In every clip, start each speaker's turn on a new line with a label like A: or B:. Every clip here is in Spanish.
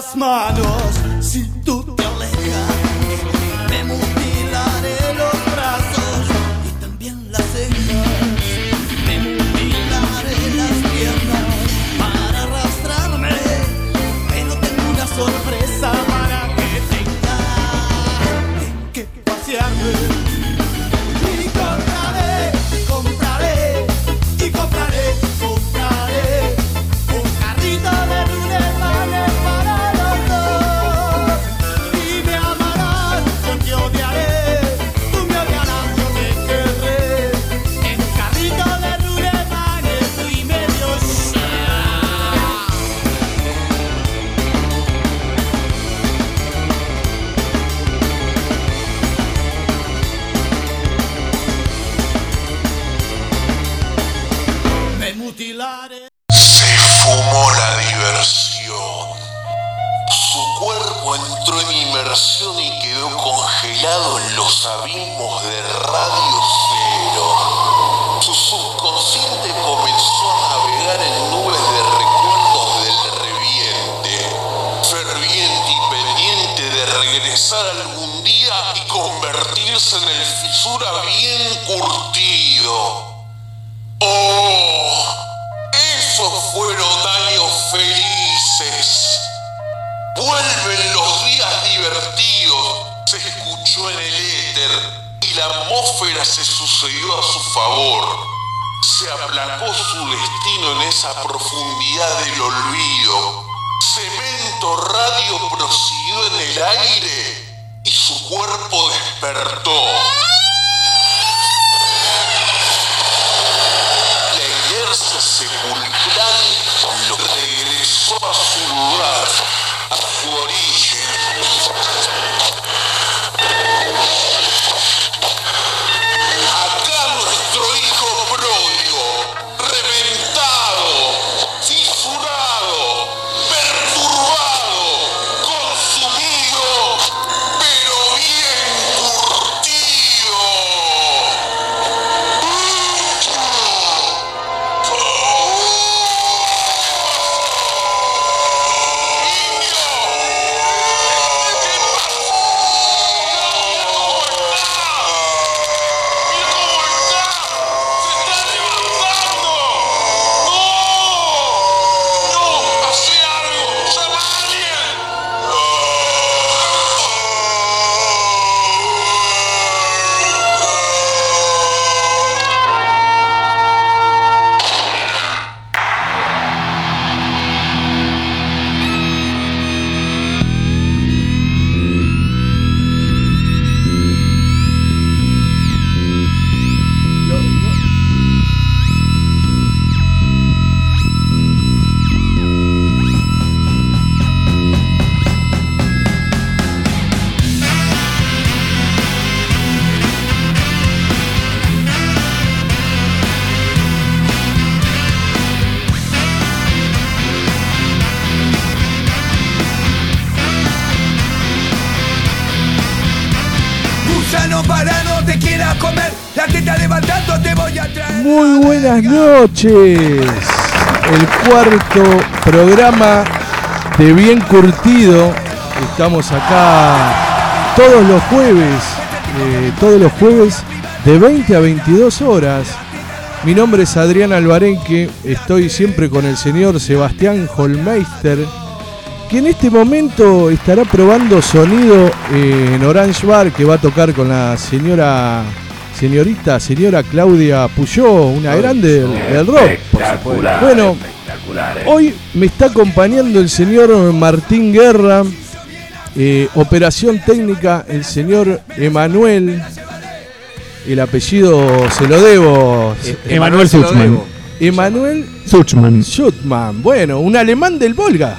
A: asmanos
B: Muy buenas noches. El cuarto programa de Bien Curtido. Estamos acá todos los jueves, eh, todos los jueves de 20 a 22 horas. Mi nombre es Adrián Albarenque, estoy siempre con el señor Sebastián Holmeister, que en este momento estará probando sonido eh, en Orange Bar, que va a tocar con la señora, señorita, señora Claudia Puyó, una grande del, del rock. Bueno, hoy me está acompañando el señor Martín Guerra, eh, operación técnica, el señor Emanuel, el apellido se lo debo.
C: Emanuel
B: se lo
C: Suchman.
B: Emanuel
C: Suchman.
B: Schutman, bueno, un alemán del Volga.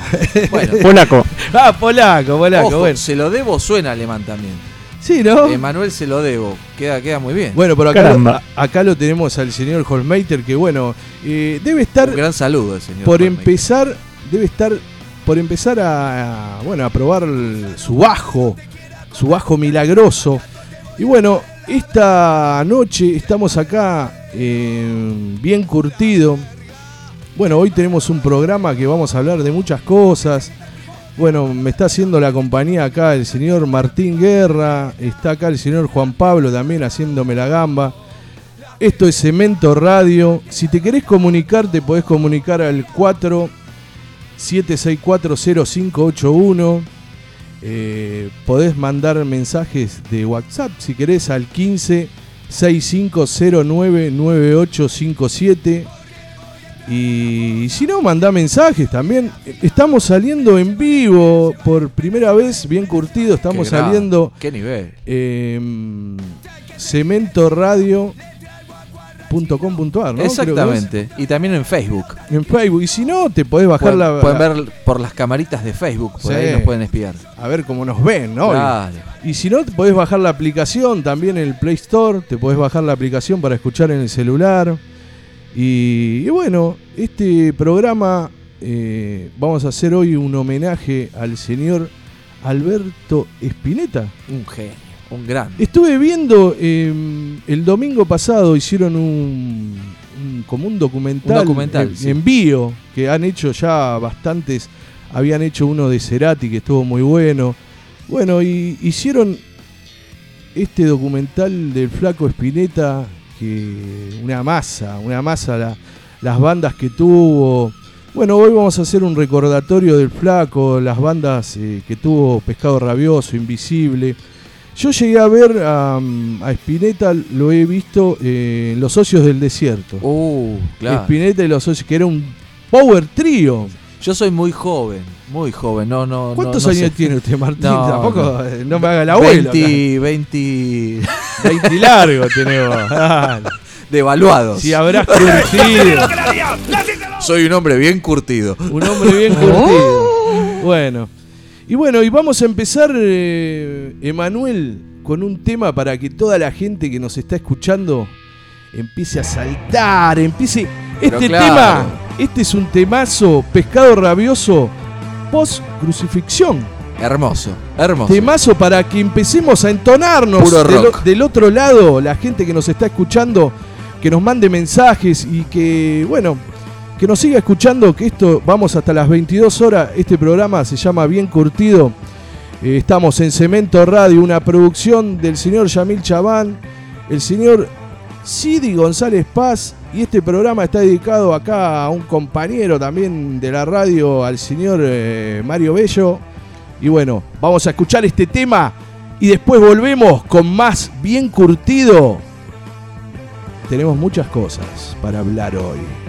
D: Bueno,
C: Polaco.
B: ah, polaco, polaco,
D: ojo,
B: bueno.
D: se lo debo suena alemán también.
B: Sí, ¿no?
D: Emanuel se lo debo. Queda, queda muy bien.
B: Bueno, por acá, a- acá lo tenemos al señor Holmeiter, que bueno, eh, debe estar
D: Un gran saludo al señor.
B: por empezar, debe estar por empezar a, a, bueno, a probar el- su bajo, su bajo milagroso. Y bueno, esta noche estamos acá eh, bien curtido. Bueno, hoy tenemos un programa que vamos a hablar de muchas cosas. Bueno, me está haciendo la compañía acá el señor Martín Guerra, está acá el señor Juan Pablo también haciéndome la gamba. Esto es Cemento Radio. Si te querés comunicar, te podés comunicar al 4 7640581. Eh, podés mandar mensajes de WhatsApp si querés al 15 6509 9857 y si no, manda mensajes también. Estamos saliendo en vivo por primera vez, bien curtido. Estamos
D: Qué
B: saliendo
D: ¿Qué nivel?
B: en cementoradio.com.ar, ¿no?
D: Exactamente. Y también en Facebook.
B: En Facebook. Y si no, te podés bajar
D: Pueden,
B: la,
D: pueden ver por las camaritas de Facebook. Por
B: Sí.
D: ahí nos pueden espiar.
B: A ver cómo nos ven, ¿no?
D: Claro.
B: Y si no, te podés bajar la aplicación también en el Play Store. Te podés bajar la aplicación para escuchar en el celular. Y, y bueno, este programa eh, vamos a hacer hoy un homenaje al señor Alberto Spinetta.
D: Un genio. Un grande.
B: Estuve viendo eh, el domingo pasado hicieron un, un- como un documental,
D: Un documental,
B: en,
D: sí.
B: en Bio que han hecho ya bastantes, habían hecho uno de Cerati que estuvo muy bueno. Bueno, y hicieron este documental del flaco Spinetta que una masa, una masa la- las bandas que tuvo. Bueno, hoy vamos a hacer un recordatorio del flaco, las bandas eh, que tuvo Pescado Rabioso, Invisible. Yo llegué a ver a, a Spinetta, lo he visto eh, en Los Socios del Desierto.
D: Uh, claro.
B: Spinetta y Los Socios, que era un power trio.
D: Yo soy muy joven. Muy joven. No, no.
B: ¿Cuántos
D: no- no
B: años
D: sé.
B: tiene usted, Martín?
D: No,
B: Tampoco
D: no.
B: eh, me haga el abuelo.
D: 20, 20
B: acá. 20 largo tenemos. Dale.
D: devaluados.
B: Si habrás curtido.
D: Soy un hombre bien curtido.
B: Un hombre bien curtido. Bueno. Y bueno, y vamos a empezar, eh, Emanuel, con un tema para que toda la gente que nos está escuchando empiece a saltar, empiece...
D: Pero
B: Este
D: claro.
B: tema, este es un temazo, pescado rabioso, post crucifixión.
D: Hermoso. Hermoso.
B: Temazo para que empecemos a entonarnos
D: Puro
B: del,
D: rock.
B: del otro lado, la gente que nos está escuchando, que nos mande mensajes y que, bueno, que nos siga escuchando, que esto, vamos hasta las 22 horas, este programa se llama Bien Curtido, Eh, estamos en Cemento Radio, una producción del señor Yamil Chabán, el señor Sidi González Paz, y este programa está dedicado acá a un compañero también de la radio, al señor eh, Mario Bello. Y bueno, vamos a escuchar este tema y después volvemos con más bien curtido. Tenemos muchas cosas para hablar hoy.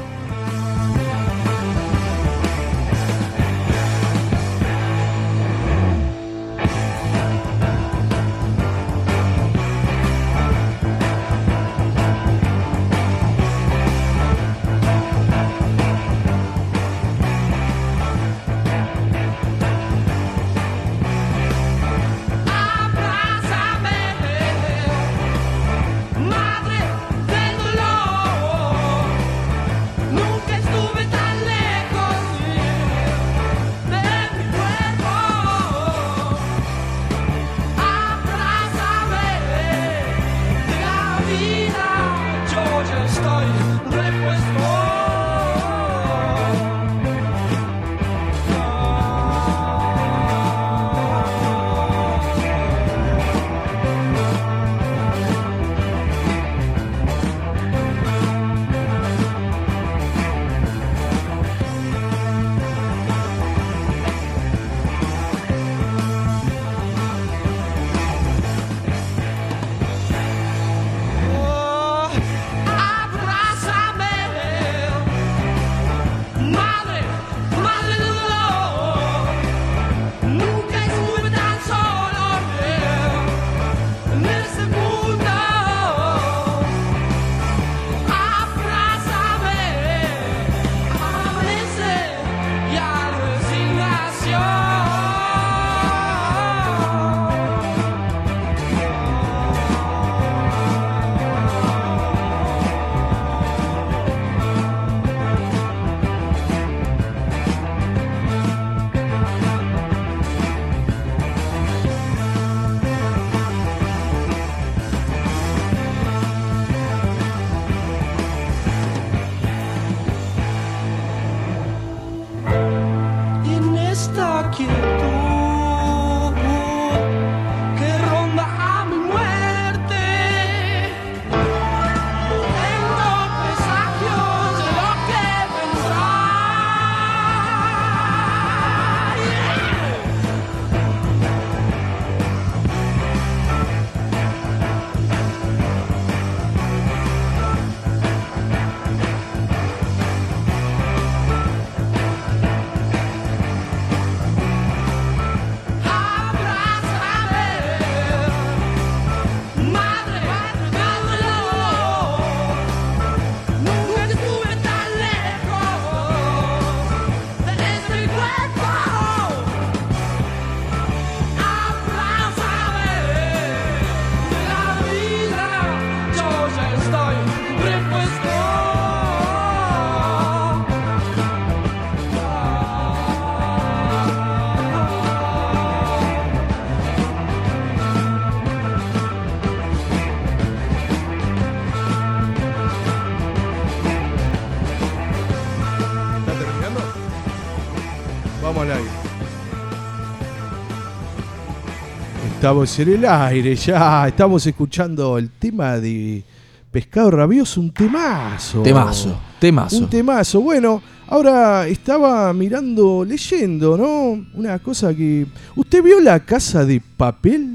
B: Estamos en el aire ya. Estamos escuchando el tema de Pescado Rabioso, un temazo.
D: Temazo, temazo.
B: Un temazo. Bueno, ahora estaba mirando, leyendo, ¿no? Una cosa que. ¿Usted vio la casa de papel?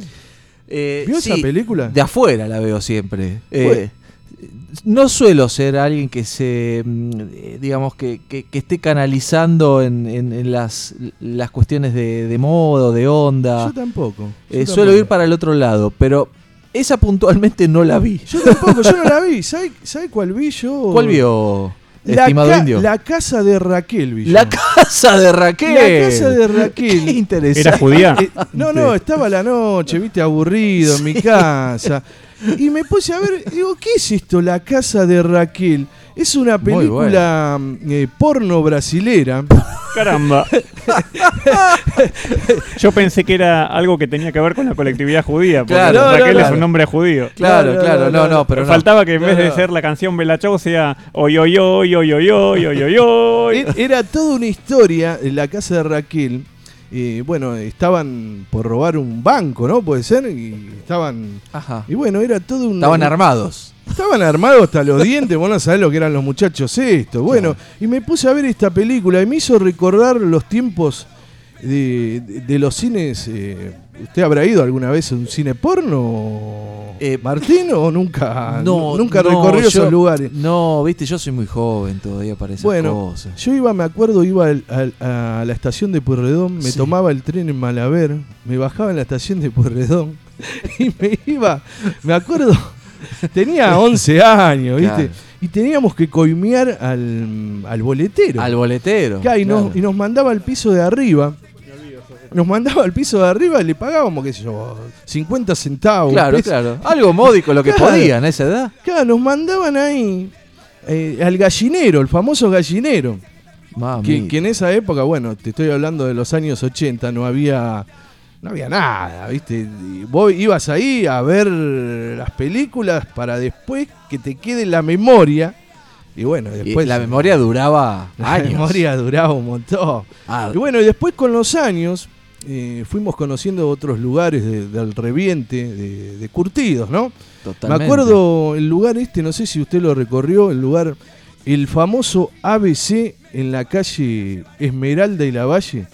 D: Eh,
B: ¿Vio esa película?
D: De afuera la veo siempre. Eh. No suelo ser alguien que se, mm, eh, digamos, que, que- que esté canalizando en, en- en las, las cuestiones de, de moda o de onda.
B: Yo tampoco. yo
D: Eh,
B: tampoco.
D: suelo ir para el otro lado, pero esa puntualmente no la vi.
B: Yo tampoco, yo no la vi. ¿Sabe, sabe cuál vi yo?
D: ¿Cuál vio, estimado
B: ca-
D: indio?
B: la casa de Raquel vi yo.
D: La casa de Raquel.
B: La casa de Raquel.
D: Qué interesante.
C: ¿Era judía?
B: Eh, no, no, estaba la noche, viste, aburrido en mi casa. Y me puse a ver, digo, ¿qué es esto? La casa de Raquel. Es una película eh, porno brasilera.
C: Caramba. Yo pensé que era algo que tenía que ver con la colectividad judía. Porque
D: Claro,
C: Raquel
B: no, no,
C: es un nombre judío.
D: Claro, claro,
B: no,
D: no, pero no.
C: Faltaba que en
B: No,
C: vez de ser la canción Bella Chao sea oy oy oy oy oy oy oy oy oy.
B: Er- Era toda una historia en la casa de Raquel. Eh, bueno, estaban por robar un banco, ¿no? Puede ser. Y estaban.
D: Ajá.
B: Y bueno, era todo un.
D: Estaban armados.
B: Estaban armados hasta los dientes, vos no sabés lo que eran los muchachos esto. Bueno, y me puse a ver esta película y me hizo recordar los tiempos de, de- de los cines. eh, ¿Usted habrá ido alguna vez a un cine porno,
D: Eh,
B: Martín, o nunca,
D: No,
B: nunca
D: no,
B: recorrió
D: yo-
B: esos lugares?
D: No, viste, yo soy muy joven todavía para esas
B: Bueno,
D: cosas.
B: yo iba, me acuerdo, iba al- al- a la estación de Pueyrredón, me
D: Sí.
B: tomaba el tren en Malaber, me bajaba en la estación de Pueyrredón y me iba, me acuerdo, tenía 11 años, ¿viste?
D: Claro.
B: Y teníamos que coimear al, al boletero.
D: Al boletero.
B: Claro, y, nos, y nos mandaba al piso de arriba. Nos mandaba al piso de arriba y le pagábamos, qué sé yo, 50 centavos.
D: Claro, claro. Algo módico lo que
B: Claro.
D: podían a esa edad.
B: Claro, nos mandaban ahí eh, al gallinero, el famoso gallinero. Que, que en esa época, bueno, te estoy hablando de los años 80, no había no había nada, ¿viste? Vos ibas ahí a ver las películas para después que te quede la memoria. Y bueno,
D: Y
B: después
D: la memoria duraba
B: la
D: años.
B: memoria duraba un montón.
D: Ah,
B: Y bueno, y después con los años eh, fuimos conociendo otros lugares de- del reviente, de, de curtidos, ¿no?
D: totalmente.
B: Me acuerdo el lugar este, no sé si usted lo recorrió, el lugar, el famoso ABC en la calle Esmeralda y la Valle.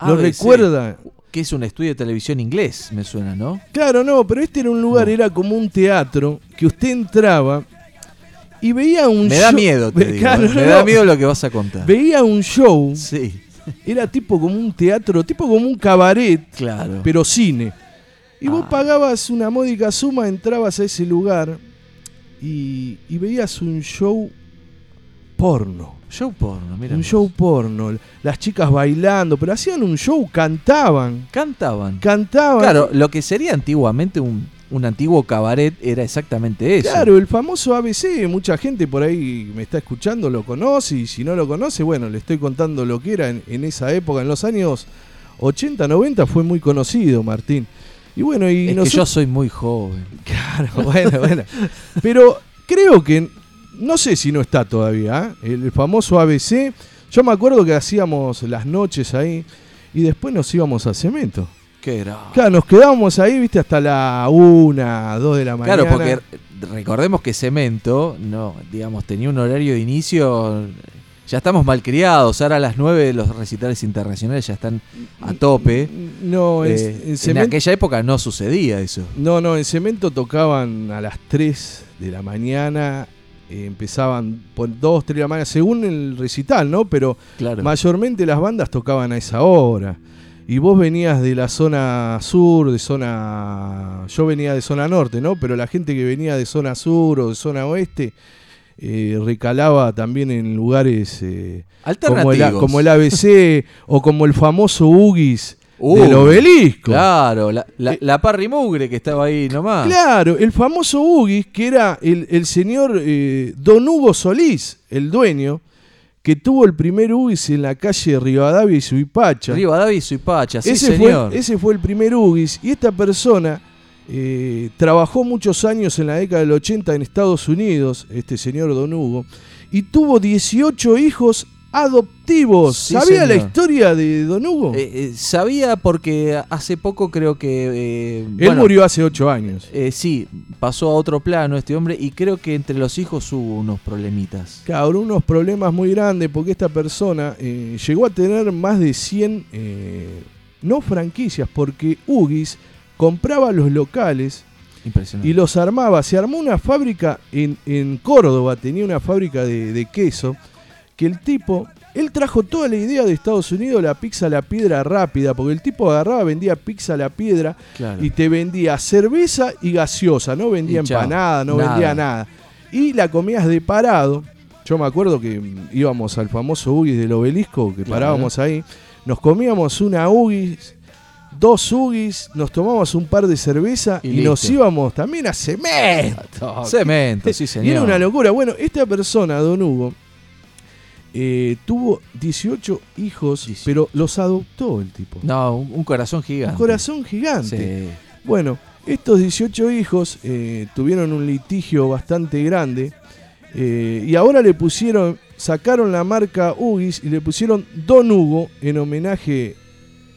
B: ¿Lo
D: ABC,
B: recuerda?
D: Que es un estudio de televisión inglés, me suena, ¿no?
B: Claro, no, pero este era un lugar,
D: No.
B: era como un teatro que usted entraba y veía un
D: Me da
B: show-
D: miedo, te digo.
B: claro,
D: ¿eh? Me
B: no,
D: da miedo lo que vas a contar.
B: Veía un show,
D: Sí,
B: era tipo como un teatro, tipo como un cabaret,
D: claro.
B: pero cine. Y vos
D: Ah.
B: pagabas una módica suma, entrabas a ese lugar y, y veías un show porno.
D: Show porno, mira.
B: un
D: vos.
B: show porno. Las chicas bailando, pero hacían un show, cantaban.
D: Cantaban.
B: Cantaban.
D: Claro, lo que sería antiguamente un, un antiguo cabaret era exactamente eso.
B: Claro, el famoso ABC, mucha gente por ahí me está escuchando, lo conoce y si no lo conoce, bueno, le estoy contando lo que era en, en esa época, en los años 80, 90 fue muy conocido, Martín. Y bueno, y
D: es que yo soy muy joven.
B: Claro, bueno, bueno. Pero creo que, no sé si no está todavía, ¿eh? el famoso ABC. Yo me acuerdo que hacíamos las noches ahí y después nos íbamos a cemento.
D: ¿Qué era?
B: Claro, nos quedábamos ahí, viste, hasta la una, dos de la mañana.
D: Claro, porque recordemos que Cemento, no, digamos, tenía un horario de inicio. Ya estamos malcriados. Ahora a las 9 los recitales internacionales ya están a tope.
B: No, en,
D: Eh,
B: en
D: en
B: cemento.
D: aquella época no sucedía eso.
B: No, no, en cemento tocaban a las 3 de la mañana. Eh, empezaban por 2, 3 de la mañana, según el recital, ¿no? Pero
D: Claro.
B: Mayormente las bandas tocaban a esa hora. Y vos venías de la zona sur, de zona... Yo venía de zona norte, ¿no? Pero la gente que venía de zona sur o de zona oeste eh, recalaba también en lugares eh, como, el,
D: Alternativos.
B: como el ABC o como el famoso Ugis
D: Uh,
B: del obelisco.
D: Claro, la, la,
B: Eh,
D: la Mugre que estaba ahí nomás.
B: Claro, el famoso Ugis, que era el, el señor eh, Don Hugo Solís, el dueño, que tuvo el primer Ugis en la calle Rivadavia y Suipacha.
D: Rivadavia y Suipacha, sí
B: ese,
D: señor.
B: Fue, ese fue el primer Ugis. Y esta persona eh, trabajó muchos años en la década del 80 en Estados Unidos, este señor Don Hugo, y tuvo 18 hijos
D: Sí,
B: ¿Sabía la historia de Don Hugo?
D: Eh, eh, sabía porque hace poco creo que... eh,
B: Él
D: bueno,
B: murió hace ocho años.
D: sí, pasó a otro plano este hombre y creo que entre los hijos hubo unos problemitas.
B: Claro, unos problemas muy grandes porque esta persona llegó a tener más de 100, eh, no franquicias, porque Ugis compraba los locales y los armaba. Se armó una fábrica en, en Córdoba, tenía una fábrica de, de queso, que el tipo, él trajo toda la idea de Estados Unidos, la pizza a la piedra rápida, porque el tipo agarraba, vendía pizza a la piedra
D: Claro.
B: y te vendía cerveza y gaseosa, no vendía
D: Y
B: empanada, no
D: nada.
B: vendía nada. Y la comías de parado. Yo me acuerdo que mm, íbamos al famoso Ugis del obelisco, que
D: Claro.
B: parábamos ahí, nos comíamos una Ugis, dos Ugis, nos tomamos un par de cerveza
D: Y
B: y, nos íbamos también a cemento.
D: Cemento, sí
B: Y
D: señor.
B: era una locura. Bueno, esta persona, don Hugo, eh, tuvo 18 hijos,
D: 18.
B: pero los adoptó el tipo.
D: No, un, un corazón gigante.
B: Un corazón gigante.
D: Sí.
B: Bueno, estos 18 hijos eh, tuvieron un litigio bastante grande eh, y ahora le pusieron, sacaron la marca Ugis y le pusieron Don Hugo en homenaje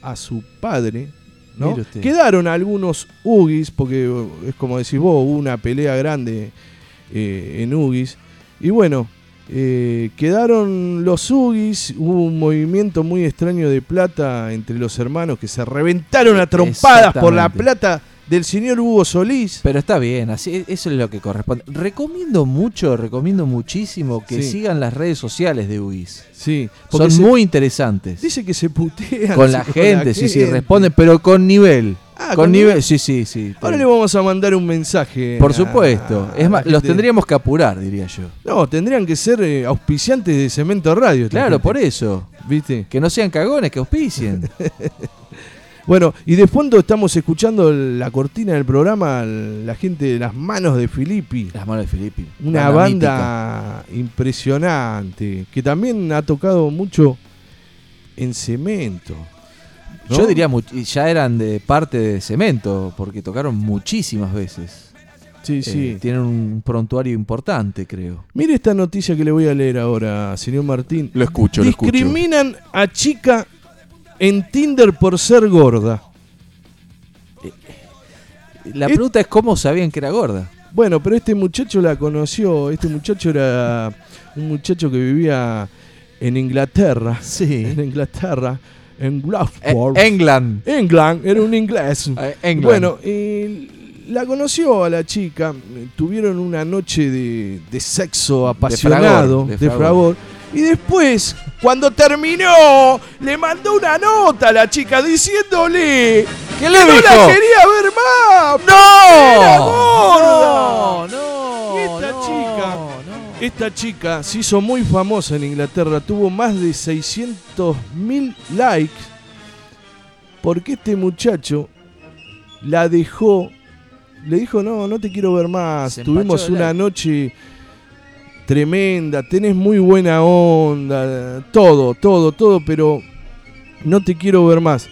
B: a su padre. ¿no? Quedaron algunos Ugis, porque es como decís vos, hubo una pelea grande en Ugis. Y bueno, eh, quedaron los Ugis, hubo un movimiento muy extraño de plata entre los hermanos que se reventaron a trompadas por la plata del señor Hugo Solís.
D: Pero está bien, así eso es lo que corresponde. Recomiendo mucho, recomiendo muchísimo que
B: Sí.
D: sigan las redes sociales de UIS.
B: Sí,
D: Son
B: se-
D: muy interesantes.
B: dice que se putean
D: Con la gente, sí, sí,
B: gente.
D: responden, pero con nivel.
B: Ah,
D: con
B: con
D: nivel,
B: nivel.
D: sí, sí, sí.
B: Ahora le vamos a mandar un mensaje.
D: Por
B: a-
D: supuesto. Es
B: la
D: más, los
B: gente.
D: tendríamos que apurar, diría yo.
B: No, tendrían que ser eh, auspiciantes de Cemento Radio.
D: Claro,
B: gente.
D: por eso.
B: ¿Viste?
D: Que no sean cagones, que auspicien.
B: Bueno, y de fondo estamos escuchando la cortina del programa, la gente de las manos de Filippi.
D: Las manos de Filippi.
B: Una
D: Banda
B: banda impresionante, que también ha tocado mucho en cemento. ¿no?
D: Yo diría, ya eran de parte de Cemento, porque tocaron muchísimas veces.
B: Sí, sí.
D: Eh, tienen un prontuario importante, creo.
B: Mire esta noticia que le voy a leer ahora, señor Martín.
D: Lo escucho,
B: Discriminan a chica en Tinder por ser gorda.
D: La pregunta es cómo sabían que era gorda.
B: Bueno, pero este muchacho la conoció. Este muchacho era un muchacho que vivía en Inglaterra.
D: Sí.
B: En Inglaterra, en
D: Eh,
B: Glasgow.
D: England.
B: England, era un inglés.
D: Eh, England.
B: Bueno, y la conoció a la chica, eh, tuvieron una noche de, de sexo apasionado,
D: fragor,
B: de,
D: de
B: fragor. Y después, cuando terminó, le mandó una nota a la chica diciéndole
D: ¿Qué
B: que
D: le
B: no
D: dijo?
B: la quería ver más.
D: ¡No!
B: ¡Era gorda!
D: ¡No! ¡No!
B: Y esta
D: no,
B: chica-
D: no.
B: Esta chica se hizo muy famosa en Inglaterra, tuvo más de 600 mil likes porque este muchacho la dejó, le dijo no, no te quiero ver más,
D: Se
B: tuvimos una noche tremenda, tenés muy buena onda, todo, todo, todo, pero no te quiero ver más.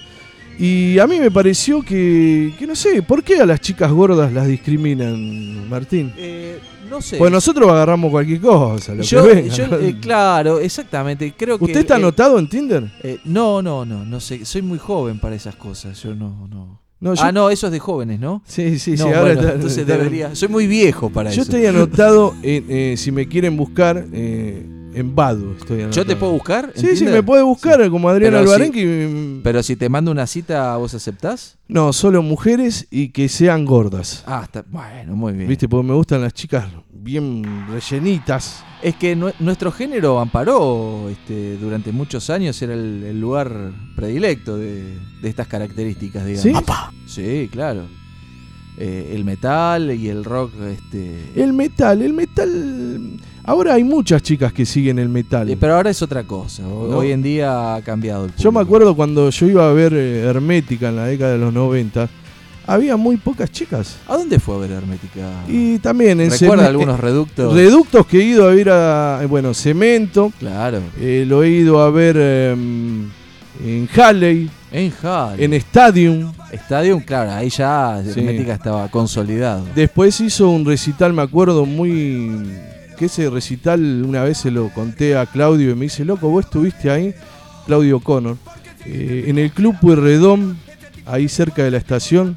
B: Y a mí me pareció que, que no sé, ¿por qué a las chicas gordas las discriminan, Martín?
D: Eh, no sé.
B: Pues nosotros agarramos cualquier cosa, lo
D: yo,
B: que venga.
D: yo, eh, claro, exactamente. Creo que.
B: ¿Usted está
D: eh,
B: anotado en Tinder?
D: eh, no, no, no, no sé. Soy muy joven para esas cosas. Yo no, no.
B: No, yo-
D: Ah, no, eso es de jóvenes, ¿no?
B: Sí, sí,
D: no,
B: sí, ahora
D: bueno,
B: está-
D: entonces
B: está-
D: debería. Soy muy viejo para
B: Yo
D: eso.
B: estoy anotado, en, eh, si me quieren buscar, eh, en Badu. Estoy
D: ¿Yo te puedo buscar?
B: Sí, sí, me puede buscar como Adrián Albarén.
D: si- Pero si te mando una cita, ¿vos aceptás?
B: No, solo mujeres y que sean gordas.
D: Ah, está. Bueno, muy bien.
B: ¿Viste? Porque me gustan las chicas bien rellenitas.
D: Es que nue- nuestro género amparó este, durante muchos años, era el, el lugar predilecto de, de estas características, digamos.
B: ¿Sí?
D: Sí, claro. Eh, el metal y el rock, este.
B: El metal, el metal. Ahora hay muchas chicas que siguen el metal.
D: eh, pero ahora es otra cosa.
B: No.
D: Hoy en día ha cambiado el
B: Yo me acuerdo cuando yo iba a ver eh, Hermética en la década de los 90, había muy pocas chicas.
D: ¿A dónde fue a ver Hermética?
B: Y también en
D: ¿Recuerda
B: Ceme-
D: algunos reductos?
B: reductos que he ido a ver a, eh, bueno, Cemento,
D: claro.
B: eh, lo he ido a ver em, en Halley,
D: En Hall.
B: en Stadium.
D: Stadium, claro, ahí ya
B: Sí.
D: Hermética estaba consolidado.
B: Después hizo un recital, me acuerdo, muy que ese recital una vez se lo conté a Claudio y me dice, loco, vos estuviste ahí, Claudio Connor, eh, en el Club Pueyrredón, ahí cerca de la estación,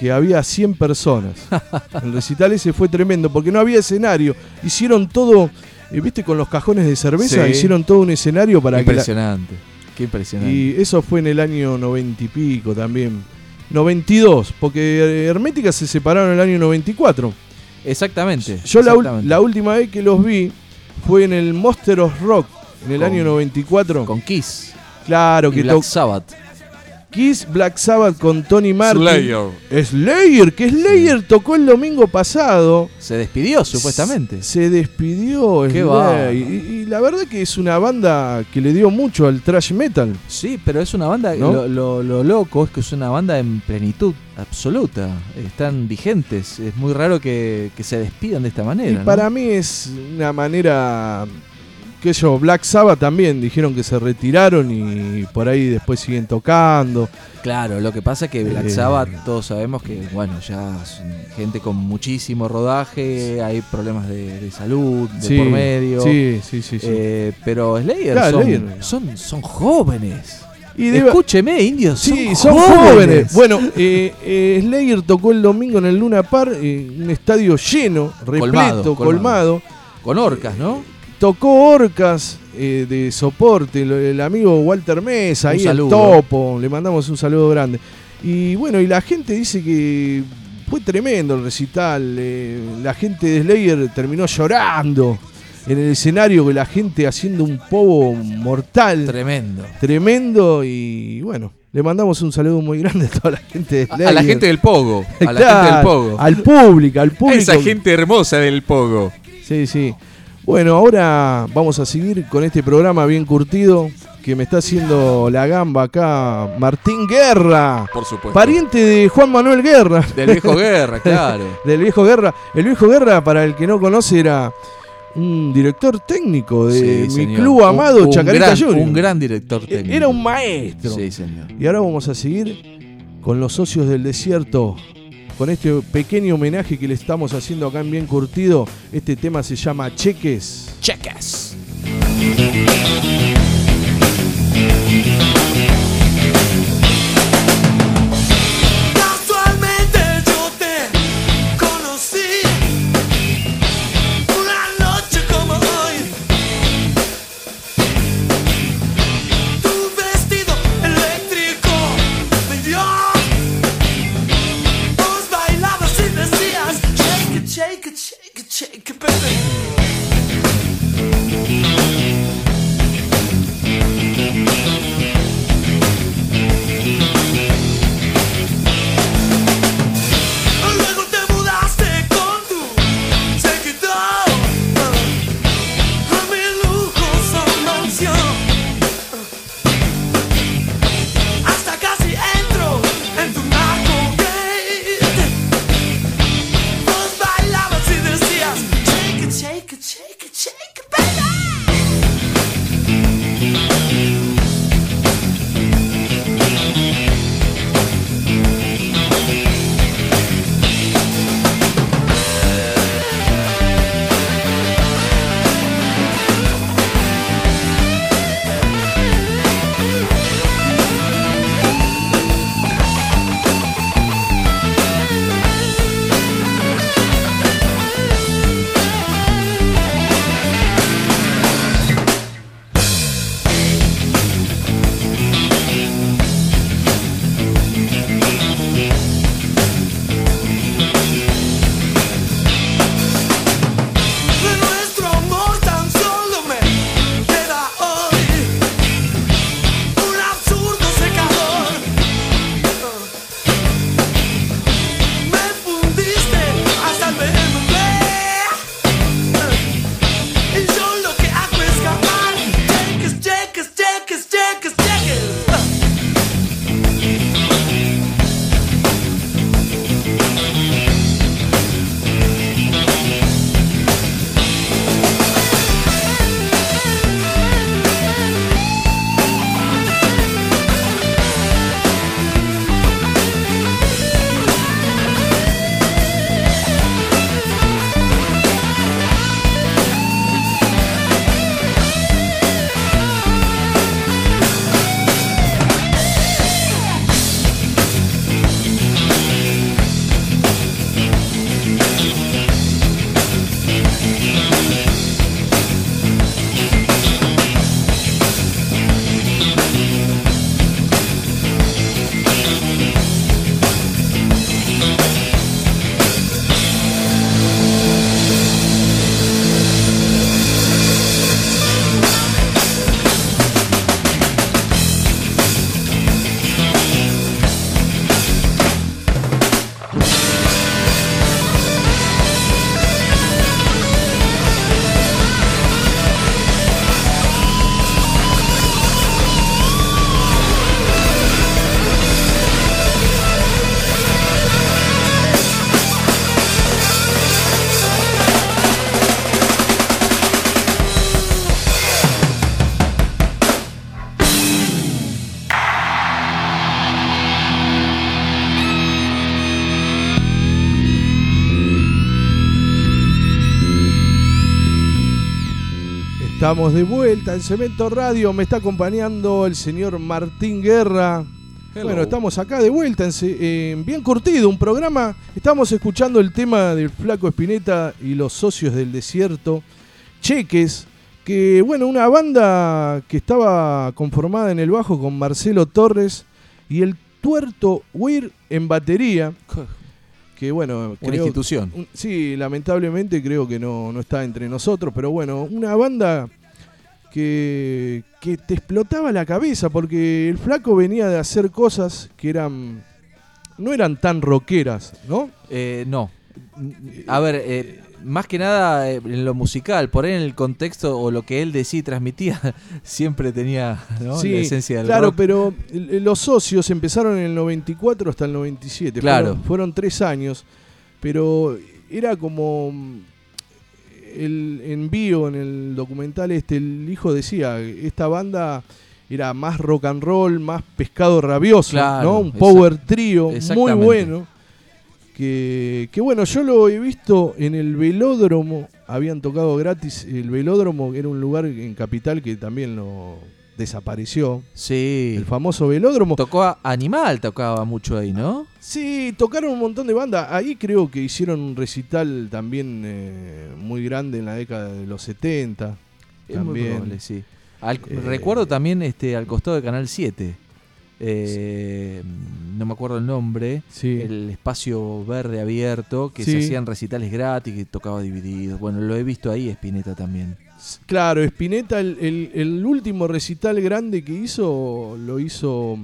B: que había 100 personas. El recital ese fue tremendo, porque no había escenario. Hicieron todo, eh, viste, con los cajones de cerveza,
D: Sí.
B: hicieron todo un escenario para que... la-
D: Impresionante. Qué impresionante.
B: y eso fue en el año 90 y pico también. 92, porque Hermética se separaron en el año 94.
D: Exactamente.
B: Yo la,
D: exactamente.
B: la última vez que los vi fue en el Monster of Rock, en el
D: Con-
B: año 94.
D: Con Kiss.
B: claro,
D: y
B: que
D: Black Sabbath.
B: Kiss Black Sabbath con Tony Martin.
D: Slayer.
B: Slayer, que Slayer tocó el domingo pasado.
D: Se despidió, supuestamente.
B: Se despidió
D: Qué va.
B: Y, y la verdad que es una banda que le dio mucho al thrash metal.
D: Sí, pero es una banda.
B: ¿No?
D: Lo, lo- lo loco es que es una banda en plenitud absoluta. Están vigentes. Es muy raro que, que se despidan de esta manera.
B: Y
D: ¿no?
B: para mí es una manera que yo, Black Sabbath también dijeron que se retiraron y por ahí después siguen tocando.
D: Claro, lo que pasa es que Black
B: Eh.
D: Sabbath, todos sabemos que, bueno, ya son gente con muchísimo rodaje, hay problemas de, de salud, de
B: Sí,
D: por medio.
B: Sí, sí, sí. sí.
D: Eh, pero Slayer,
B: Claro,
D: son,
B: Slayer.
D: son, son jóvenes.
B: y
D: Escúcheme, indios.
B: Sí,
D: son,
B: son jóvenes. Bueno, eh, eh, Slayer tocó el domingo en el Luna Park, eh, un estadio lleno, repleto,
D: Colmado,
B: colmado.
D: colmado. Con orcas, ¿no?
B: Tocó Orcas eh, de soporte, el amigo Walter Mesa,
D: Un
B: ahí el topo, le mandamos un saludo grande. Y bueno, y la gente dice que fue tremendo el recital, eh, la gente de Slayer terminó llorando en el escenario, que la gente haciendo un povo mortal.
D: Tremendo.
B: tremendo y bueno, le mandamos un saludo muy grande a toda la gente de Slayer.
D: a la gente del Pogo. A la
B: Claro,
D: gente del Pogo.
B: Al público, al público.
D: Esa gente hermosa del Pogo.
B: Sí, sí. Bueno, ahora vamos a seguir con este programa bien curtido que me está haciendo la gamba acá Martín Guerra,
D: Por supuesto.
B: pariente de Juan Manuel Guerra,
D: Del viejo Guerra, claro.
B: del viejo Guerra. El viejo Guerra, para el que no conoce, era un director técnico de
D: Sí,
B: mi
D: señor.
B: club
D: Un-
B: amado
D: un
B: Chacarita
D: gran-
B: Junior.
D: Un gran director técnico.
B: Era un maestro.
D: Sí, señor.
B: Y ahora vamos a seguir con los socios del desierto, con este pequeño homenaje que le estamos haciendo acá en Bien Curtido. Este tema se llama Cheques.
D: Cheques.
B: Estamos de vuelta en Cemento Radio. Me está acompañando el señor Martín Guerra.
D: Hello.
B: Bueno, estamos acá de vuelta en, Bien Curtido, un programa. Estamos escuchando el tema del Flaco Espineta y los socios del desierto. Cheques, que bueno, una banda que estaba conformada en el bajo con Marcelo Torres y el tuerto Weir en batería. Que bueno,
D: Una
B: creo-
D: institución.
B: un- Sí, lamentablemente creo que no, no está entre nosotros, pero bueno, una banda que, que te explotaba la cabeza porque el flaco venía de hacer cosas que eran no eran tan rockeras, ¿no?
D: Eh, no. A ver, eh, más que nada eh, en lo musical, por ahí en el contexto o lo que él decía y transmitía, siempre tenía ¿no?
B: Sí,
D: la esencia del
B: claro,
D: rock.
B: pero eh, los socios empezaron en el 94 hasta el 97.
D: Claro.
B: Fueron, fueron tres años, pero era como el envío en el documental este, el hijo decía, esta banda era más rock and roll, más pescado rabioso,
D: Claro,
B: ¿no? Un power trio muy bueno. Que, que bueno, yo lo he visto en el velódromo, habían tocado gratis, el velódromo era un lugar en Capital que también lo desapareció,
D: Sí.
B: el famoso velódromo.
D: Tocó a Animal, tocaba mucho ahí, ¿no?
B: Sí, tocaron un montón de bandas. Ahí creo que hicieron un recital también eh, muy grande en la década de los 70.
D: Es muy
B: También.
D: probable, sí. Al-
B: Eh,
D: recuerdo también este al costado de Canal 7. eh, no me acuerdo el nombre.
B: Sí.
D: El espacio verde abierto, que
B: Sí.
D: se hacían recitales gratis, que tocaba divididos. Bueno, lo he visto ahí, Spinetta también.
B: Claro, Spinetta, el, el- el último recital grande que hizo, lo hizo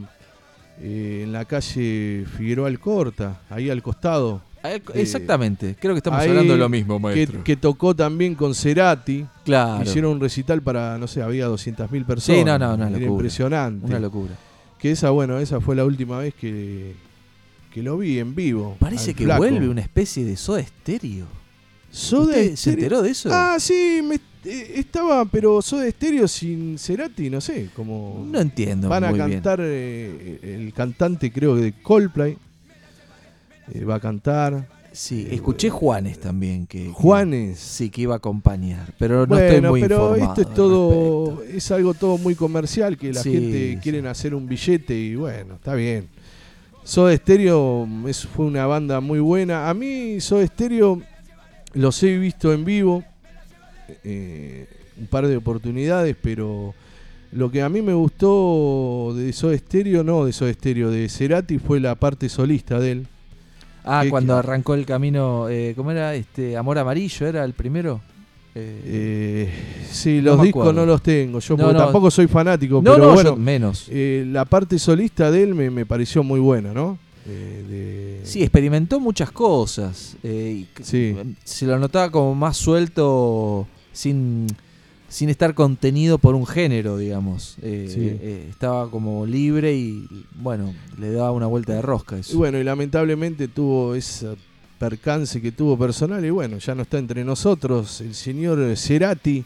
B: eh, en la calle Figueroa Alcorta, ahí al costado. Eh,
D: Exactamente, creo que estamos hablando de lo mismo, maestro.
B: que tocó también con Cerati.
D: claro,
B: Hicieron un recital para, no sé, había 200.000 personas.
D: Sí, no, no, una
B: Era
D: locura.
B: impresionante.
D: una locura.
B: Que esa, bueno, esa fue la última vez que, que lo vi en vivo.
D: Parece que
B: flaco.
D: vuelve una especie de soda estéreo.
B: Soda
D: ¿Usted se enteró de eso?
B: Ah, sí, me- eh, estaba, pero Soda Stereo sin Cerati, no sé, como
D: no entiendo
B: van a
D: muy bien.
B: cantar eh, el cantante creo que de Coldplay eh, va a cantar
D: Sí, escuché Juanes también que que-
B: Juanes.
D: sí que iba a acompañar, pero no estoy muy
B: pero
D: informado
B: esto es todo,
D: respecto.
B: es algo todo muy comercial que la
D: Sí,
B: gente
D: sí.
B: quieren hacer un billete y bueno, está bien. Soda Stereo es, fue una banda muy buena. A mí Soda Stereo los he visto en vivo eh, un par de oportunidades, pero lo que a mí me gustó de Soda Stereo, no de Soda Stereo, de Cerati fue la parte solista de él.
D: Ah,
B: que-
D: cuando
B: que-
D: arrancó el camino, eh, ¿cómo era? Este Amor Amarillo era el primero. Eh,
B: Eh, sí, los discos
D: acuerdo.
B: no los tengo, yo
D: No,
B: porque
D: no.
B: tampoco soy fanático, pero
D: no,
B: bueno,
D: menos.
B: Eh, la parte solista de él me, me pareció muy buena, ¿no? Eh, de-
D: Sí, experimentó muchas cosas. eh, y
B: Sí.
D: Se lo notaba como más suelto, sin, sin estar contenido por un género, digamos. Eh,
B: Sí.
D: eh, estaba como libre y, bueno, le daba una vuelta de rosca
B: y bueno, y lamentablemente tuvo ese percance que tuvo personal y bueno, ya no está entre nosotros el señor Cerati.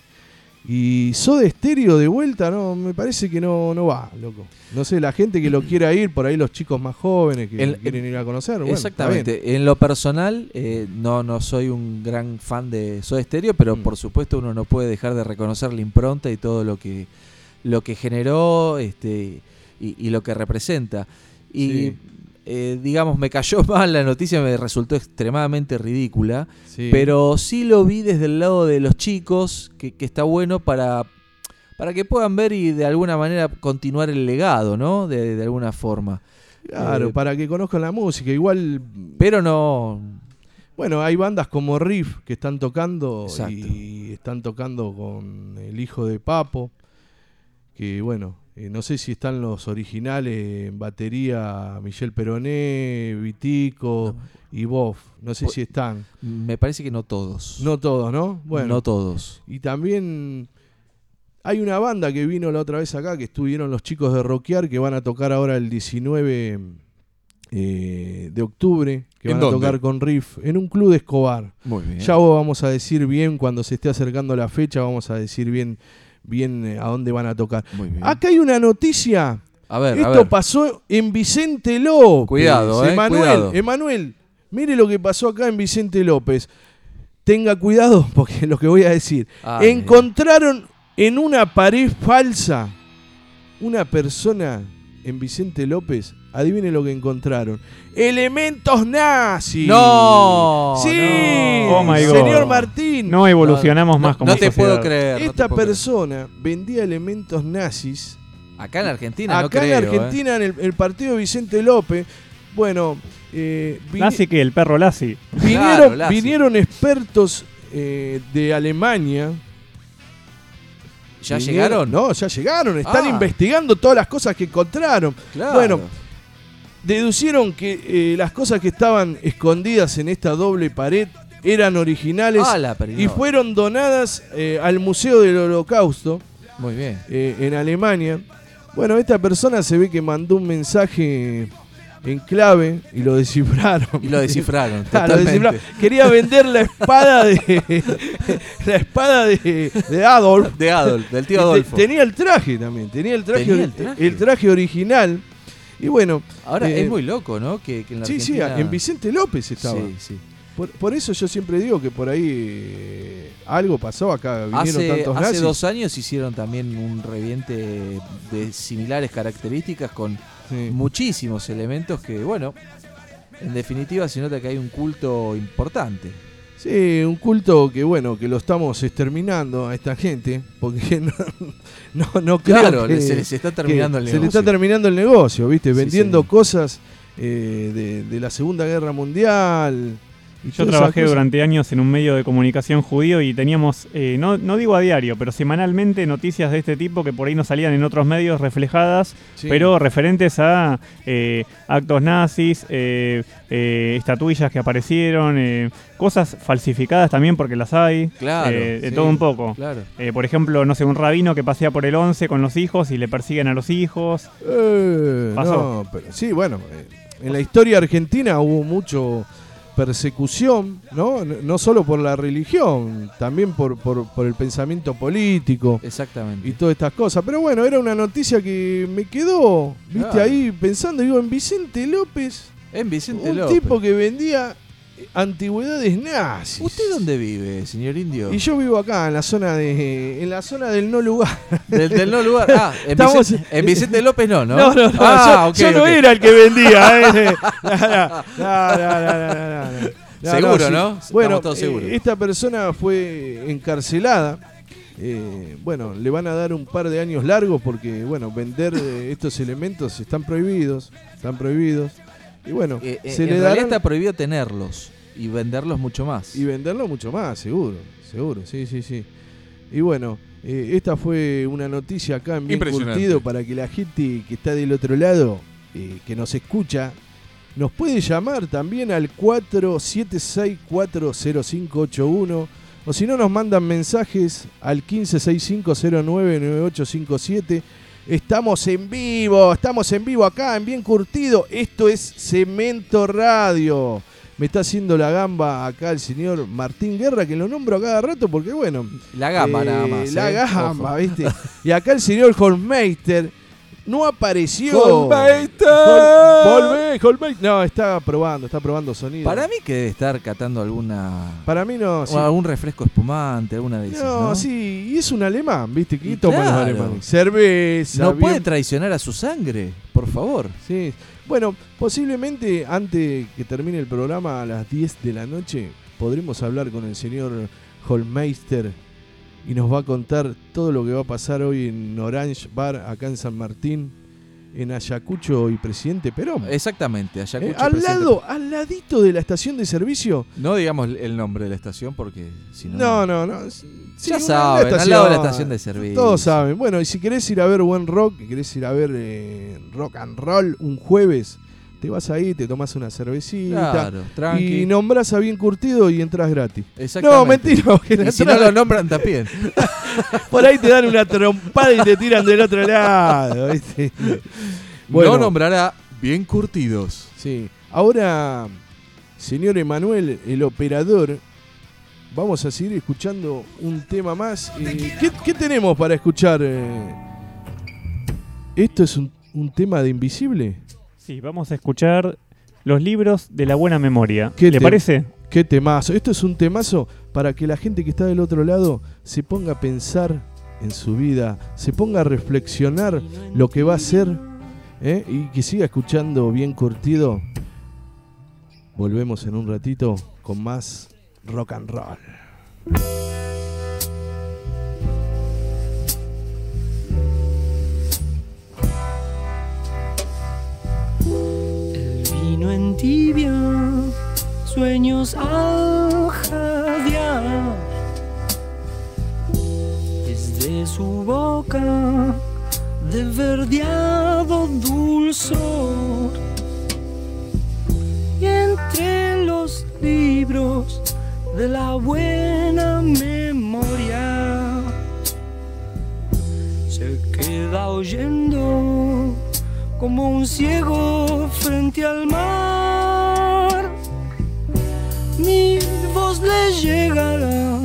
B: Y Soda Stereo de vuelta, no, me parece que no, no va, loco. No sé, la gente que lo quiera ir, por ahí los chicos más jóvenes que quieren ir a conocer. bueno,
D: Exactamente. En lo personal, eh, no, no soy un gran fan de Soda Stereo, pero
B: Mm.
D: por supuesto uno no puede dejar de reconocer la impronta y todo lo que, lo que generó este, y, y lo que representa. Y
B: Sí.
D: Eh, digamos, me cayó mal la noticia, me resultó extremadamente ridícula.
B: Sí.
D: pero sí lo vi desde el lado de los chicos, que, que está bueno para, para que puedan ver y de alguna manera continuar el legado, ¿no? De, de alguna forma.
B: Claro,
D: eh,
B: para que conozcan la música. Igual
D: Pero no,
B: Bueno, hay bandas como Riff que están tocando
D: Exacto.
B: y están tocando con el hijo de Papo. Que bueno, eh, no sé si están los originales en batería Michel Peroné, Vitico y Boff. No sé
D: Pues-
B: si están.
D: Me parece que no todos.
B: No todos, ¿no? Bueno,
D: No todos.
B: y también hay una banda que vino la otra vez acá, que estuvieron los chicos de Rockear, que van a tocar ahora el 19 eh, de octubre, que
D: ¿En
B: van a tocar con Riff en un club de Escobar.
D: Muy bien.
B: Ya vos vamos a decir bien, cuando se esté acercando la fecha, vamos a decir bien, bien eh, a dónde van a tocar.
D: Muy bien.
B: Acá hay una noticia.
D: a ver, a
B: Esto
D: ver.
B: pasó en Vicente López.
D: Cuidado, eh,
B: Emanuel,
D: cuidado.
B: Emanuel, mire lo que pasó acá en Vicente López. Tenga cuidado porque lo que voy a decir.
D: Ay,
B: Encontraron En una pared falsa, una persona en Vicente López, adivine lo que encontraron. Elementos nazis.
D: No,
B: Sí,
D: no.
C: Oh my God.
B: señor Martín.
C: No evolucionamos
D: No,
C: más como
D: no te
C: sociedad.
D: puedo creer. no
B: Esta
D: puedo creer.
B: persona vendía elementos nazis
D: Acá en Argentina, no
B: acá
D: creo.
B: en
D: ¿eh?
B: Argentina, en el, el partido de Vicente López. Bueno, eh,
C: Lassi que el perro Lassi.
B: vinieron,
D: Claro, Lassi.
B: vinieron expertos eh, de Alemania.
D: ¿Ya
B: Vinieron-
D: llegaron?
B: No, ya llegaron. Están
D: Ah.
B: investigando todas las cosas que encontraron.
D: Claro.
B: Bueno, Deducieron que eh, las cosas que estaban escondidas en esta doble pared eran originales
D: Ah,
B: y fueron donadas eh, al Museo del Holocausto
D: Muy bien.
B: eh, en Alemania. Bueno, esta persona se ve que mandó un mensaje en clave y lo descifraron.
D: Y lo descifraron.
B: Ah, lo
D: totalmente.
B: descifraron. Quería vender la espada de la espada de, de Adolf.
D: De Adolf, del tío Adolfo.
B: tenía el traje también, tenía el traje,
D: Tenía el
B: ori-
D: traje.
B: el traje original. Y bueno,
D: Ahora
B: eh,
D: es muy loco, ¿no? Que, que en la
B: sí, sí, en Vicente López estaba.
D: Sí, sí.
B: Por, por eso yo siempre digo que por ahí eh, algo pasó acá, vinieron
D: Hace,
B: tantos
D: hace
B: nazis.
D: dos años hicieron también un reviente de similares características con
B: Sí.
D: muchísimos elementos que, bueno, en definitiva se nota que hay un culto importante.
B: Sí, un culto que bueno, que lo estamos exterminando a esta gente, porque no, no, no creo
D: Claro,
B: que-
D: se les está terminando el
B: Se le
D: negocio.
B: está terminando el negocio, ¿viste?
D: Sí,
B: Vendiendo
D: sí.
B: cosas eh, de, de la Segunda Guerra Mundial.
C: Yo trabajé durante años en un medio de comunicación judío y teníamos, eh, no, no digo a diario, pero semanalmente noticias de este tipo que por ahí no salían en otros medios reflejadas,
B: Sí.
C: pero referentes a eh, actos nazis, eh, eh, estatuillas que aparecieron, eh, cosas falsificadas también porque las hay,
D: Claro,
C: eh, de
B: sí.
C: todo un poco.
D: Claro.
C: Por ejemplo, no sé, un rabino que pasea por el 11 con los hijos y le persiguen a los hijos.
B: Eh,
C: Pasó.
B: no, pero sí, bueno, en la historia argentina hubo mucho persecución, ¿no? No, solo por la religión, también por, por, por el pensamiento político
D: Exactamente.
B: y todas estas cosas. Pero bueno, era una noticia que me quedó, viste, ahí pensando, digo, en Vicente López,
D: en Vicente
B: un
D: López.
B: tipo que vendía antigüedades nazis.
D: ¿Usted dónde vive, señor Indio?
B: Y yo vivo acá, en la zona de, en la zona del no lugar.
D: Del, del no lugar. Ah, en,
B: Estamos-
D: Vicente, en Vicente López no, ¿no?
B: No, no, no,
D: Ah,
B: yo, no era el que vendía. eh. No, no,
D: Seguro,
B: sí.
D: ¿no?
B: Bueno,
D: todos
B: eh,
D: seguros.
B: esta persona fue encarcelada. Eh, bueno, le van a dar un par de años largos porque, bueno, vender eh, estos elementos están prohibidos. Están prohibidos. Y bueno,
D: Eh, eh,
B: se
D: en
B: le
D: realidad
B: darán
D: está prohibido tenerlos y venderlos mucho más.
B: y venderlo mucho más, seguro. Seguro, sí, sí, sí. Y bueno, eh, esta fue una noticia acá en Bien. Curtido para que la gente que está del otro lado, eh, que nos escucha, nos puede llamar también al 47640581 o si no nos mandan mensajes al 1565099857. Estamos en vivo, estamos en vivo acá en Bien Curtido. Esto es Cemento Radio. Me está haciendo la gamba acá el señor Martín Guerra, que lo nombro a cada rato porque, bueno,
D: La gamba
B: eh,
D: nada más.
B: La
D: ¿eh?
B: gamba,
D: Ojo.
B: ¿viste? Y acá el señor Holmeister no apareció.
D: Holmeister.
B: Hol- Volvé. No, está probando, está probando sonido.
D: Para mí que debe estar catando alguna
B: Para mí no. sí.
D: o algún refresco espumante, alguna de esas.
B: No,
D: No,
B: sí, y es un alemán, ¿viste? ¿Qué
D: Y
B: toman los
D: claro.
B: alemanes? Cerveza.
D: No
B: bien-
D: puede traicionar a su sangre, por favor.
B: Sí. Bueno, posiblemente antes que termine el programa a las 10 de la noche podremos hablar con el señor Holmeister y nos va a contar todo lo que va a pasar hoy en Orange Bar acá en San Martín, en Ayacucho y Presidente Perón.
D: Exactamente,
B: Eh,
D: Ayacucho.
B: al lado, al ladito de la estación de servicio.
D: No digamos el nombre de la estación porque si no.
B: No, no, no. sí,
D: Ya saben, al lado de la estación de servicio.
B: Todos saben. Bueno, y si querés ir a ver buen rock, que querés ir a ver eh, rock and roll un jueves, te vas ahí, te tomas una cervecita
D: Claro,
B: y nombrás a bien curtido y entras gratis.
D: Exactamente.
B: No, mentira, la
D: Y si no lo nombran también.
B: por ahí te dan una trompada y te tiran del otro lado. ¿viste? Bueno.
D: No nombrará bien curtidos.
B: Sí. Ahora, señor Emanuel, el operador, vamos a seguir escuchando un tema más. Eh, ¿qué, qué tenemos para escuchar? eh? ¿Esto es un, un tema de Invisible?
C: Sí, vamos a escuchar los libros de la buena memoria.
B: ¿Qué
C: ¿Le
B: te-
C: parece?
B: ¿Qué temazo? Esto es un temazo para que la gente que está del otro lado se ponga a pensar en su vida, se ponga a reflexionar lo que va a hacer ¿eh? y que siga escuchando bien curtido. Volvemos en un ratito con más rock and roll.
E: Vino en tibia, sueños al jadear. Desde su boca, de verdeado dulzor. Y entre los libros de la buena memoria, se queda oyendo como un ciego frente al mar. Mi voz le llegará,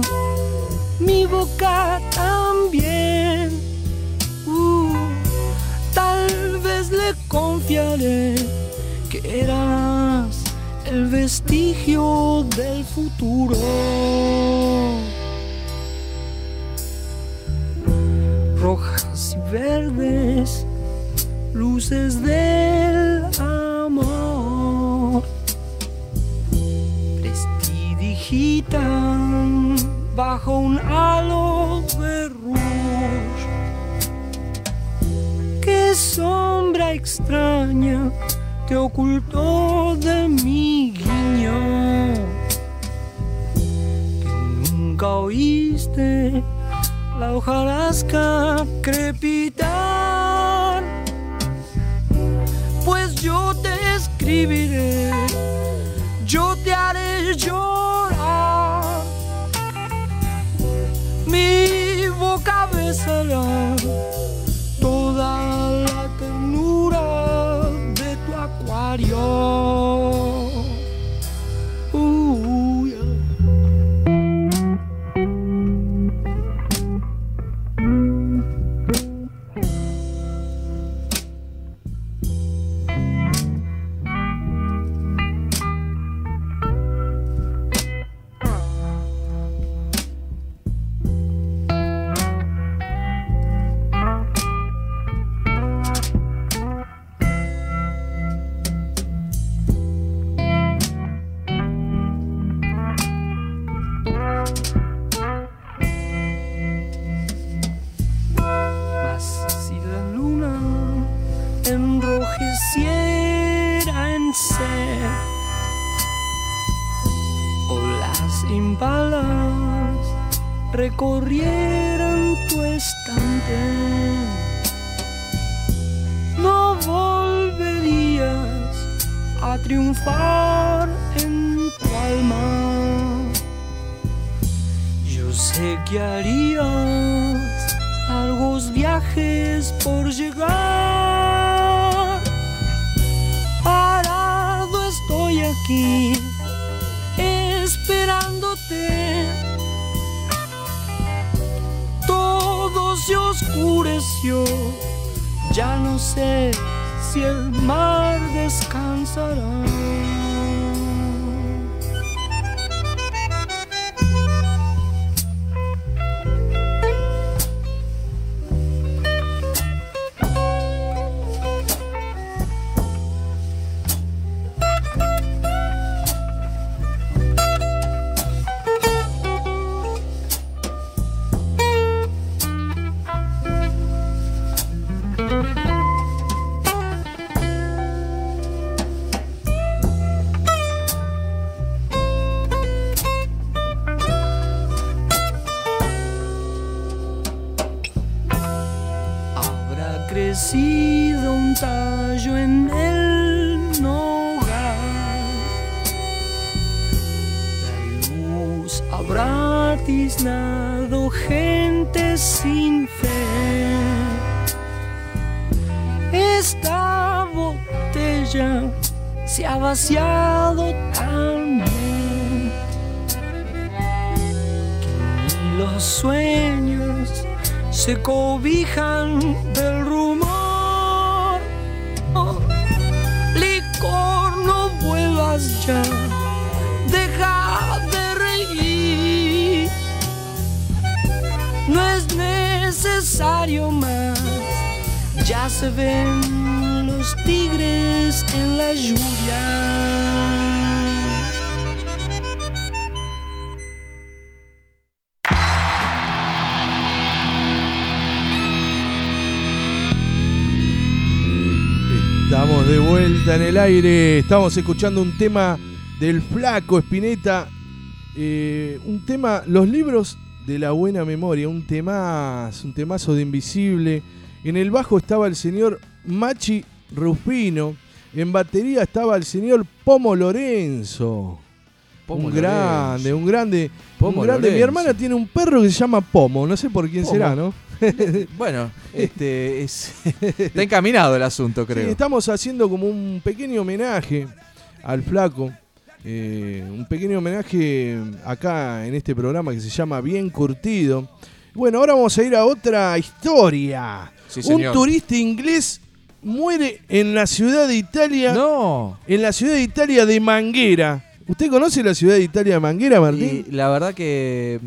E: mi boca también. Uh, tal vez le confiaré que eras el vestigio del futuro. Rojas y verdes luces del amor prestidigitan bajo un halo de rouge. Qué sombra extraña te ocultó de mi guiño. Que nunca oíste la hojarasca crepitar yo te escribiré, yo te haré llorar. Mi boca besará toda la ternura de tu acuario. Recorrieran tu estante, no volverías a triunfar en tu alma. Yo sé que harías largos viajes por llegar. Parado estoy aquí, esperándote. Se oscureció, ya no sé si el mar descansará.
B: Estamos escuchando un tema del flaco Espineta. eh, un tema, los libros de la buena memoria. Un temazo, un temazo de Invisible. En el bajo estaba el señor Machi Rufino. En batería estaba el señor Pomo Lorenzo.
D: Pomo
B: un
D: Lorenzo.
B: grande, un grande.
D: Pomo
B: un grande. Mi hermana tiene un perro que se llama Pomo. No sé por quién
D: Pomo.
B: será, ¿no?
D: Bueno, este es, está encaminado el asunto,
B: Sí,
D: creo.
B: estamos haciendo como un pequeño homenaje al flaco. eh, un pequeño homenaje acá en este programa que se llama Bien Curtido. Bueno, ahora vamos a ir a otra historia.
D: Sí,
B: un turista inglés muere en la ciudad de Italia.
D: No.
B: En la ciudad de Italia de Manguera. ¿Usted conoce la ciudad de Italia de Manguera, Martín?
D: Y la verdad que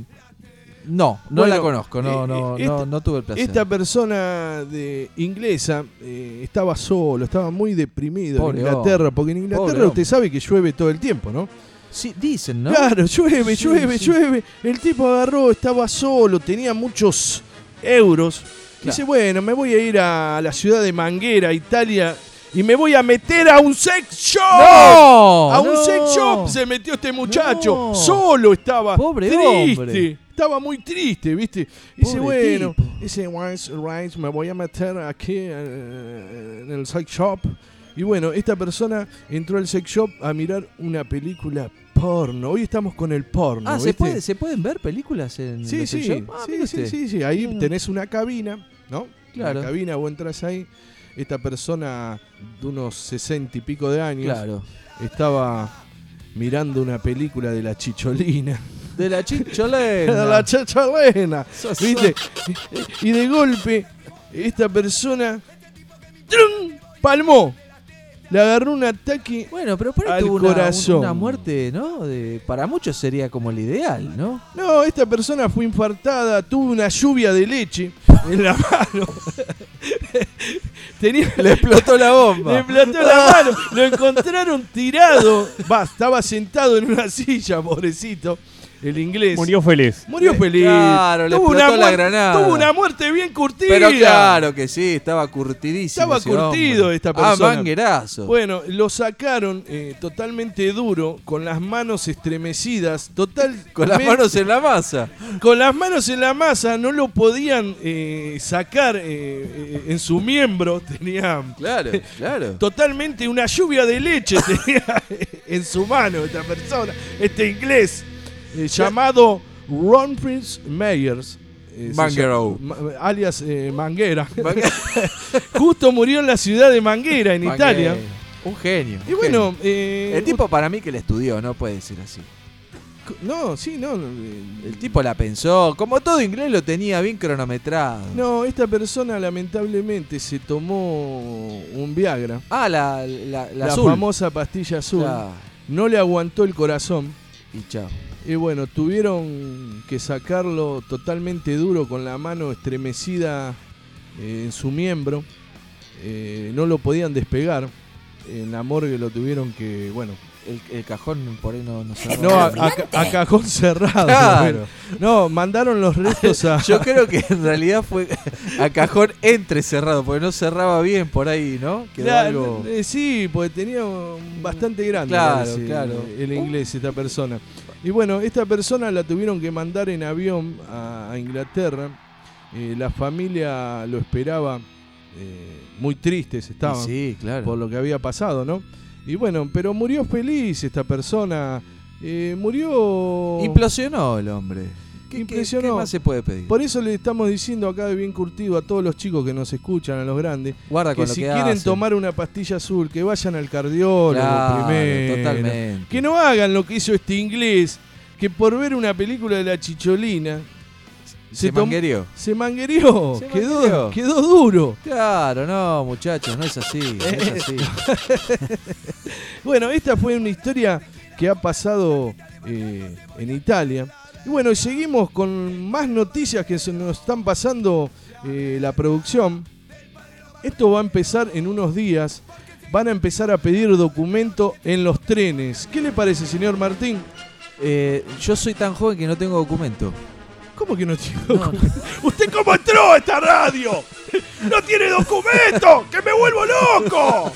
D: no, no
B: Bueno,
D: la conozco, no,
B: eh,
D: no,
B: eh,
D: no, no tuve el placer.
B: Esta persona de inglesa eh, estaba solo, estaba muy deprimido
D: Pobre
B: en Inglaterra, porque en Inglaterra
D: Pobre
B: usted sabe que llueve todo el tiempo, ¿no?
D: Sí, dicen, ¿no?
B: Claro, llueve,
D: Sí,
B: llueve,
D: sí.
B: llueve. El tipo agarró, estaba solo, tenía muchos euros. Dice, bueno, me voy a ir a la ciudad de Manguera, Italia, y me voy a meter a un sex shop.
D: ¡No!
B: A un
D: no.
B: sex shop se metió este muchacho.
D: No.
B: Solo estaba.
D: Pobre
B: triste.
D: hombre.
B: Estaba muy triste, ¿viste? Dice, bueno, dice, right, right, me voy a meter aquí eh, en el sex shop. Y bueno, esta persona entró al sex shop a mirar una película porno. Hoy estamos con el porno.
D: Ah, ¿se, puede, ¿se pueden ver películas en
B: Sí,
D: los
B: sí,
D: sex shop? Ah,
B: sí, sí, sí, sí. Ahí
D: Mm.
B: tenés una cabina, ¿no?
D: Claro.
B: Una cabina, vos entras ahí. Esta persona de unos sesenta y pico de años
D: Claro.
B: estaba mirando una película de la chicholina.
D: De la
B: de
D: chicholena.
B: la chicholina.
D: Sos-
B: ¿Viste? Y de golpe, esta persona ¡trum! palmó. Le agarró un ataque.
D: Bueno, pero
B: Al
D: tuvo una,
B: corazón.
D: una muerte, ¿no? De, para muchos sería como el ideal, ¿no?
B: No, esta persona fue infartada, tuvo una lluvia de leche en la mano. Tenía,
D: Le explotó la bomba.
B: Le explotó la mano. Lo encontraron tirado. Va, estaba sentado en una silla, pobrecito. El inglés.
C: Murió feliz.
B: Murió feliz.
D: Claro, le
B: Tuvo
D: explotó la granada.
B: Tuvo una muerte bien curtida.
D: Pero claro que sí, estaba curtidísimo.
B: Estaba
D: ese
B: curtido
D: hombre.
B: esta persona.
D: Ah, manguerazo.
B: Bueno, lo sacaron eh, totalmente duro, con las manos estremecidas, total.
D: Con las manos en la masa.
B: con las manos en la masa, no lo podían eh, sacar eh, eh, en su miembro. Tenía
D: Claro, claro.
B: totalmente una lluvia de leche tenía en su mano esta persona, este inglés eh, llamado Ron Prince Meyers. eh,
D: Manguero.
B: llama- alias eh, Manguera. Justo murió en la ciudad de Manguera, en Italia.
D: Un genio.
B: Y
D: un
B: bueno,
D: genio.
B: eh,
D: el tipo para mí que le estudió, no puede decir así.
B: No, sí, no. eh,
D: El tipo la pensó, como todo inglés lo tenía bien cronometrado.
B: No, esta persona lamentablemente se tomó un Viagra.
D: Ah, la, la, la,
B: La,
D: azul.
B: famosa pastilla azul. No le aguantó el corazón.
D: Y chao.
B: Y bueno, tuvieron que sacarlo totalmente duro con la mano estremecida eh, en su miembro. Eh, no lo podían despegar. En la morgue lo tuvieron que, bueno,
D: El, el cajón por ahí no, no se
B: no, a, a- a cajón cerrado.
D: Claro.
B: No, mandaron los restos a...
D: Yo creo que en realidad fue a cajón entrecerrado, porque no cerraba bien por ahí, ¿no? Quedó
B: Claro,
D: algo...
B: eh, sí, porque tenía bastante grande
D: Claro,
B: parece,
D: claro.
B: el inglés, esta persona. Y bueno, esta persona la tuvieron que mandar en avión a, a Inglaterra. Eh, la familia lo esperaba, eh, muy tristes estaban
D: Sí, claro.
B: por lo que había pasado, ¿no? Y bueno, pero murió feliz esta persona. eh, murió...
D: Implosionó el hombre. ¿Qué,
B: Impresionó.
D: qué más se puede pedir?
B: Por eso le estamos diciendo acá de bien curtido a todos los chicos que nos escuchan, a los grandes,
D: Guarda con
B: que
D: lo
B: si
D: que
B: quieren
D: hacen.
B: tomar una pastilla azul, que vayan al cardiólogo
D: Claro,
B: primero.
D: totalmente.
B: Que no hagan lo que hizo este inglés, que por ver una película de la chicholina
D: se,
B: se manguereó,
D: Se
B: quedó,
D: manguereó.
B: quedó duro.
D: Claro, no, muchachos, no es así, no es así.
B: Bueno, esta fue una historia que ha pasado eh, en Italia. Y bueno, y seguimos con más noticias que se nos están pasando eh, la producción. Esto va a empezar en unos días. Van a empezar a pedir documento en los trenes. ¿Qué le parece, señor Martín?
D: Eh, yo soy tan joven que no tengo documento.
B: ¿Cómo que no tiene documento? ¿Usted cómo entró a esta radio? ¡No tiene documento! ¡Que me vuelvo loco!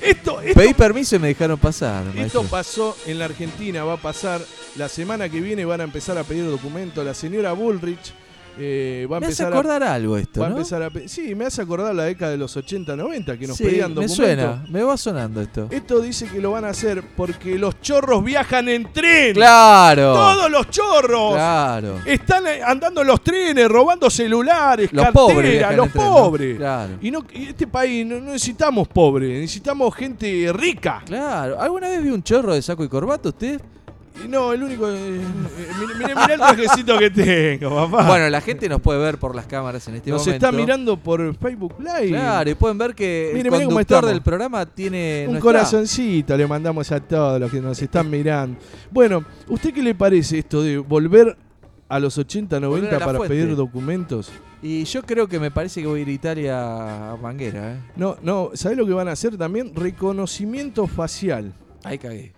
B: Esto, esto,
D: Pedí permiso y me dejaron pasar.
B: esto
D: maestro.
B: pasó en la Argentina, va a pasar. La semana que viene van a empezar a pedir documento. La señora Bullrich eh, va a
D: me hace
B: empezar a
D: acordar algo esto,
B: Va a empezar a Sí, me hace acordar la década de los 80, 90 que nos
D: Sí,
B: pedían
D: me
B: documentos.
D: suena, me va sonando esto.
B: Esto dice que lo van a hacer porque los chorros viajan en tren.
D: ¡Claro!
B: Todos los chorros.
D: ¡Claro!
B: Están eh, andando en los trenes, robando celulares,
D: Los
B: carteras, los
D: en tren, ¿no?
B: pobres.
D: Claro.
B: Y no, y este país no, no necesitamos pobres, necesitamos gente rica.
D: Claro. ¿Alguna vez vi un chorro de saco y corbata usted?
B: No, el único. eh, eh, el trajecito que tengo, papá.
D: Bueno, la gente nos puede ver por las cámaras en este
B: Nos
D: momento.
B: está mirando por Facebook Live.
D: Claro, y pueden ver que
B: Mire,
D: el
B: cómo
D: conductor
B: estamos.
D: del programa tiene
B: Un
D: no está.
B: corazoncito le mandamos a todos los que nos están mirando. Bueno, ¿usted qué le parece esto de volver a los 80, 90
D: Volver a la
B: para
D: fuente.
B: pedir documentos?
D: Y yo creo que me parece que voy a ir a Italia a Manguera, ¿eh?
B: No, no, ¿sabés lo que van a hacer también? Reconocimiento facial.
D: Ahí cagué.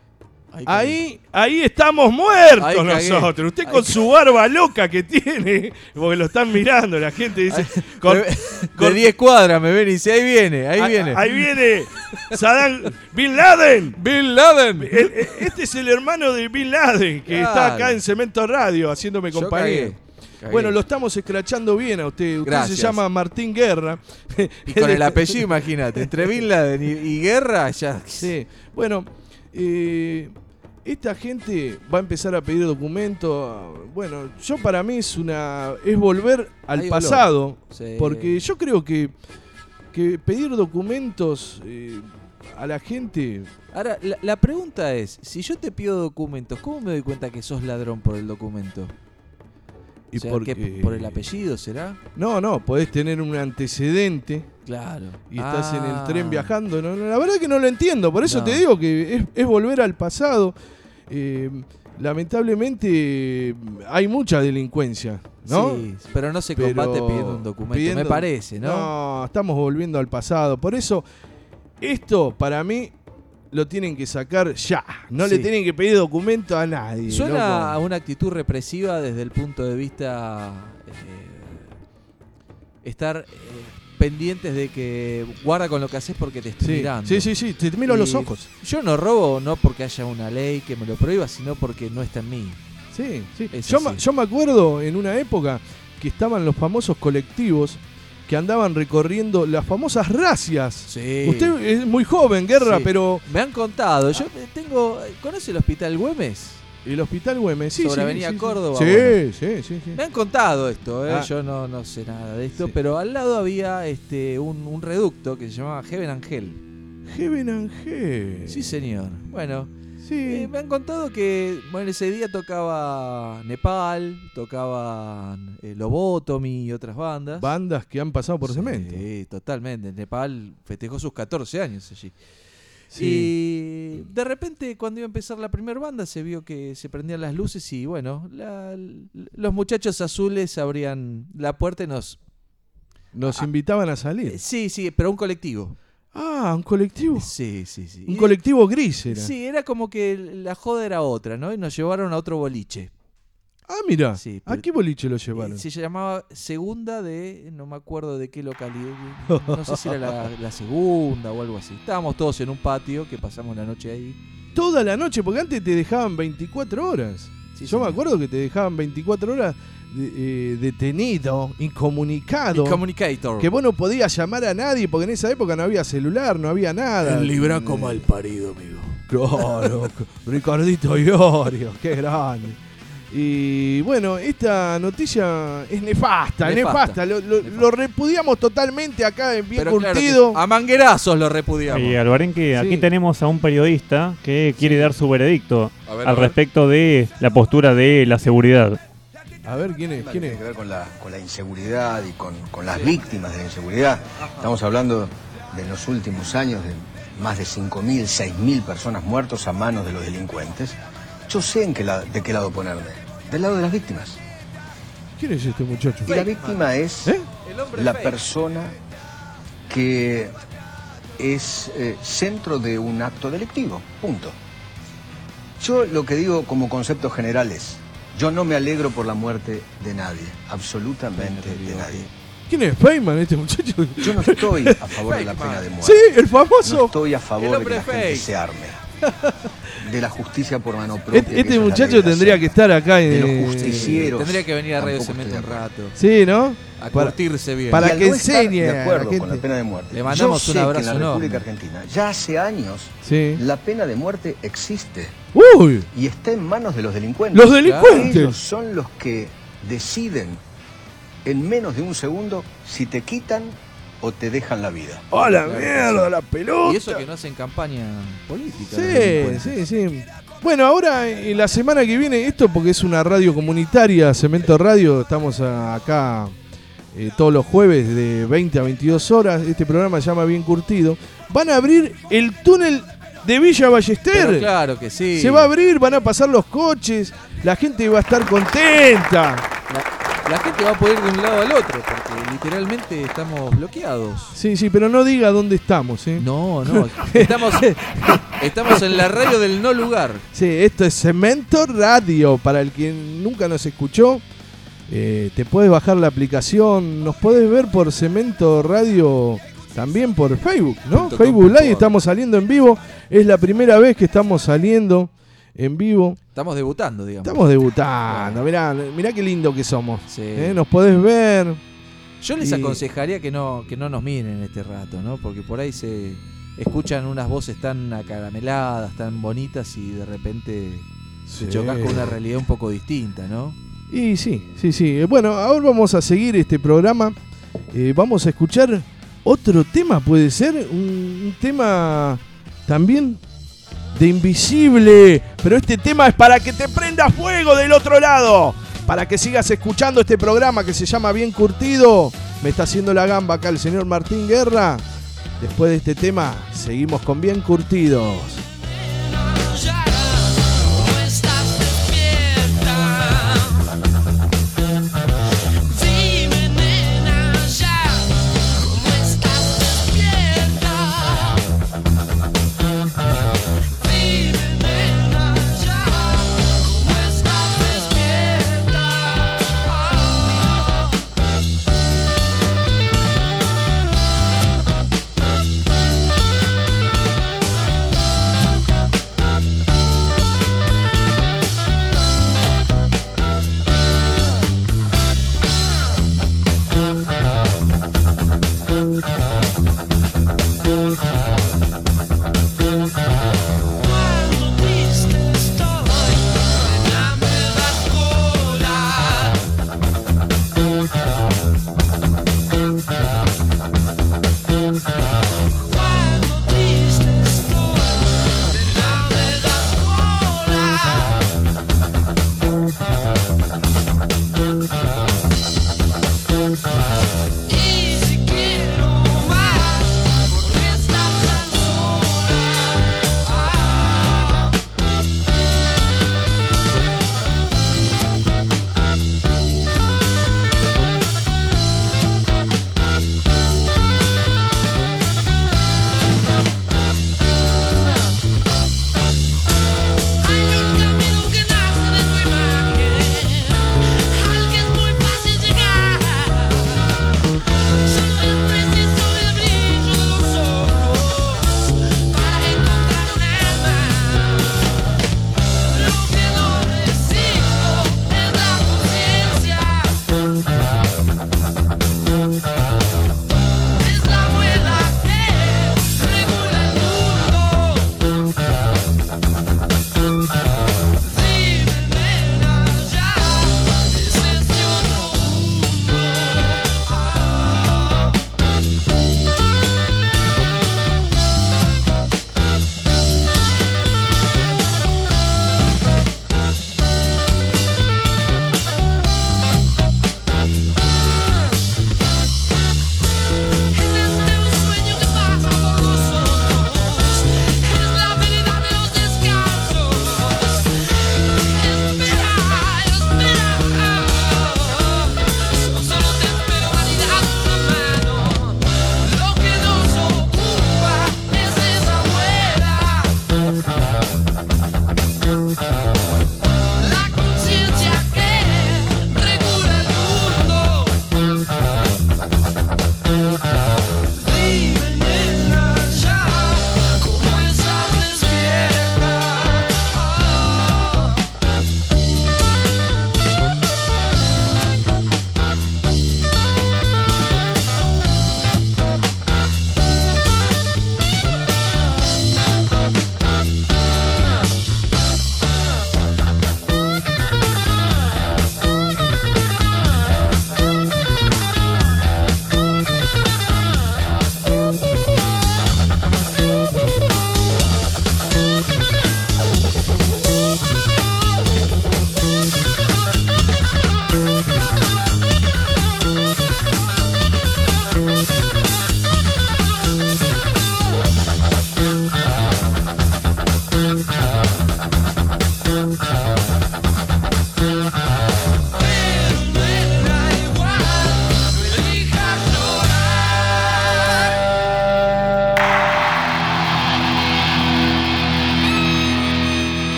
D: Ahí.
B: Ahí, estamos muertos
D: Ahí cagué.
B: nosotros. Usted con su barba loca que tiene, porque lo están mirando, la gente dice. con-
D: de 10 cuadras me ven y dice, ahí viene, ahí
B: Ah,
D: viene.
B: Ahí viene Saddam Bin Laden.
D: Bin Laden.
B: El- el- este es el hermano de Bin Laden, que está acá en Cemento Radio haciéndome compañía.
D: cagué.
B: Bueno, lo estamos escrachando bien a usted. Usted
D: Gracias.
B: se llama Martín Guerra.
D: Y con el apellido, imagínate, entre Bin Laden y, y Guerra, ya.
B: Sí. Bueno, eh, esta gente va a empezar a pedir documentos. Bueno, yo para mí es una es volver al
D: Hay
B: pasado,
D: Sí.
B: porque yo creo que que pedir documentos eh, a la gente
D: Ahora, la, la pregunta es, si yo te pido documentos, ¿cómo me doy cuenta que sos ladrón por el documento?
B: y
D: O sea,
B: porque
D: ¿qué, ¿Por el apellido será?
B: No, no, podés tener un antecedente
D: Claro.
B: y estás en el
D: Ah.
B: tren viajando. No, no, la verdad que no lo entiendo. Por eso
D: No.
B: te digo que es, es volver al pasado. Eh, lamentablemente hay mucha delincuencia, ¿no?
D: Sí, pero no se
B: Pero
D: combate pidiendo un documento,
B: pidiendo-
D: me parece, ¿no?
B: No, estamos volviendo al pasado. Por eso, esto para mí lo tienen que sacar ya. No le tienen que pedir documento a nadie.
D: Suena a una actitud represiva desde el punto de vista eh, estar eh, pendientes de que guarda con lo que haces porque te estoy
B: Sí,
D: mirando.
B: sí, sí, sí, te miro los ojos.
D: Yo no robo no porque haya una ley que me lo prohíba, sino porque no está en mí.
B: Sí, sí. Yo, ma- yo me acuerdo en una época que estaban los famosos colectivos que andaban recorriendo las famosas racias.
D: Sí.
B: Usted es muy joven, Guerra,
D: Sí.
B: pero
D: Me han contado, yo tengo. ¿Conoce el hospital Güemes?
B: El Hospital Güemes, sí,
D: Sobre
B: sí,
D: Avenida
B: sí, sí.
D: Córdoba,
B: Sí,
D: bueno.
B: sí, sí, sí.
D: Me han contado esto, ¿eh?
B: Ah.
D: yo no, no sé nada de esto,
B: Sí.
D: pero al lado había este un, un reducto que se llamaba Heaven Angel.
B: Heaven Angel.
D: Sí, señor. Bueno,
B: Sí.
D: eh, me han contado que bueno, ese día tocaba Nepal, tocaban eh, Lobotomy y otras bandas.
B: Bandas que han pasado por
D: Sí,
B: cemento.
D: totalmente. Nepal festejó sus 14 años allí.
B: Sí.
D: Y de repente, cuando iba a empezar la primera banda, se vio que se prendían las luces y bueno, la- los muchachos azules abrían la puerta y nos.
B: Nos
D: Ah.
B: invitaban a salir.
D: Eh, Sí, sí, pero un colectivo.
B: Ah, un colectivo.
D: Sí, sí, sí.
B: Un colectivo gris era.
D: Sí, era como que la joda era otra, ¿no? Y nos llevaron a otro boliche.
B: Ah, mira.
D: Sí,
B: ¿A qué boliche lo llevaron?
D: Eh, Se llamaba Segunda de. No me acuerdo de qué localidad. No sé si era la, la segunda o algo así. Estábamos todos en un patio que pasamos la noche ahí.
B: Toda la noche, porque antes te dejaban 24 horas.
D: Sí,
B: Yo me acuerdo que te dejaban 24 horas de- eh, detenido, incomunicado.
D: Y Communicator.
B: que vos no podías llamar a nadie, porque en esa época no había celular, no había nada.
D: mal parido, amigo.
B: Claro, Ricardito Iorio, qué grande. Y bueno, esta noticia es nefasta, es
D: Nefasta.
B: nefasta. Lo, lo-
D: Nefasta.
B: lo repudiamos totalmente acá en Bien
D: Pero
B: Curtido.
D: a manguerazos lo repudiamos.
C: Y Alvarenque, aquí
B: Sí.
C: tenemos a un periodista que quiere dar su veredicto
D: ver,
C: al respecto de la postura de la seguridad.
B: A ver, ¿quién es? ¿Quién
F: tiene
B: es?
F: que ver con la, con la inseguridad y con, con las víctimas de la inseguridad. Estamos hablando de en los últimos años de más de 5.000, 6.000 personas muertas a manos de los delincuentes. Yo sé en qué la- de qué lado ponerme. Del lado de las víctimas.
B: ¿Quién es este muchacho?
F: Y la víctima es
B: ¿Eh?
F: la persona que es eh, centro de un acto delictivo. Punto. Yo lo que digo como concepto general es, yo no me alegro por la muerte de nadie, absolutamente de nadie.
B: ¿Quién es Feynman, este muchacho?
F: Yo no estoy a favor de la pena de muerte.
B: Sí, el
F: No
B: famoso.
F: estoy a favor de que la gente se arme. De la justicia por mano propia.
B: Este, este muchacho tendría que estar acá
F: De los
B: en.
F: justicieros.
D: Tendría que venir a Radio Cemento un
F: acuerdo.
D: rato.
B: Sí, ¿no?
D: A
B: Para-
D: curtirse bien.
B: para
F: Y
B: que enseñe
F: de
B: a la
F: acuerdo con la pena de muerte.
D: Le mandamos
F: Yo
D: un
F: sé
D: abrazo
F: que en la
D: enorme.
F: República Argentina ya hace años
B: Sí.
F: la pena de muerte existe
B: Uy,
F: y está en manos de los delincuentes.
B: los
F: Ellos
B: delincuentes.
F: son los que deciden en menos de un segundo si te quitan o te dejan la vida.
B: ¡Oh, la mierda, la pelota!
D: Y eso que no hacen campaña política.
B: Sí, sí, sí. Bueno, ahora en la semana que viene, esto porque es una radio comunitaria, Cemento Radio, estamos a- acá eh, todos los jueves de 20 a 22 horas, este programa se llama Bien Curtido, van a abrir el túnel de Villa Ballester.
D: Pero claro que sí.
B: Se va a abrir, van a pasar los coches, la gente va a estar contenta.
D: La, la gente va a poder ir de un lado al otro porque literalmente estamos bloqueados.
B: Sí, sí, pero no diga dónde estamos, ¿eh?
D: No, no. Estamos, estamos en la radio del no lugar.
B: Sí, esto es Cemento Radio. Para el que nunca nos escuchó, eh, te puedes bajar la aplicación. Nos podés ver por Cemento Radio también por Facebook, ¿no? Facebook Live, estamos saliendo en vivo. Es la primera vez que estamos saliendo en vivo.
D: Estamos debutando, digamos.
B: Estamos debutando. Mirá, mirá qué lindo que somos.
D: Sí.
B: ¿eh? Nos podés ver.
D: Yo les
B: Y-
D: aconsejaría que no, que no nos miren este rato, ¿no? Porque por ahí se escuchan unas voces tan acarameladas, tan bonitas y de repente
B: Sí.
D: se chocas con una realidad un poco distinta, ¿no?
B: Y sí, sí, sí. Eh, Bueno, ahora vamos a seguir este programa. Eh, vamos a escuchar otro tema, puede ser. Un, un tema también de Invisible. Pero este tema es para que te prenda fuego del otro lado. Para que sigas escuchando este programa que se llama Bien Curtido. Me está haciendo la gamba acá el señor Martín Guerra. Después de este tema, seguimos con Bien Curtidos.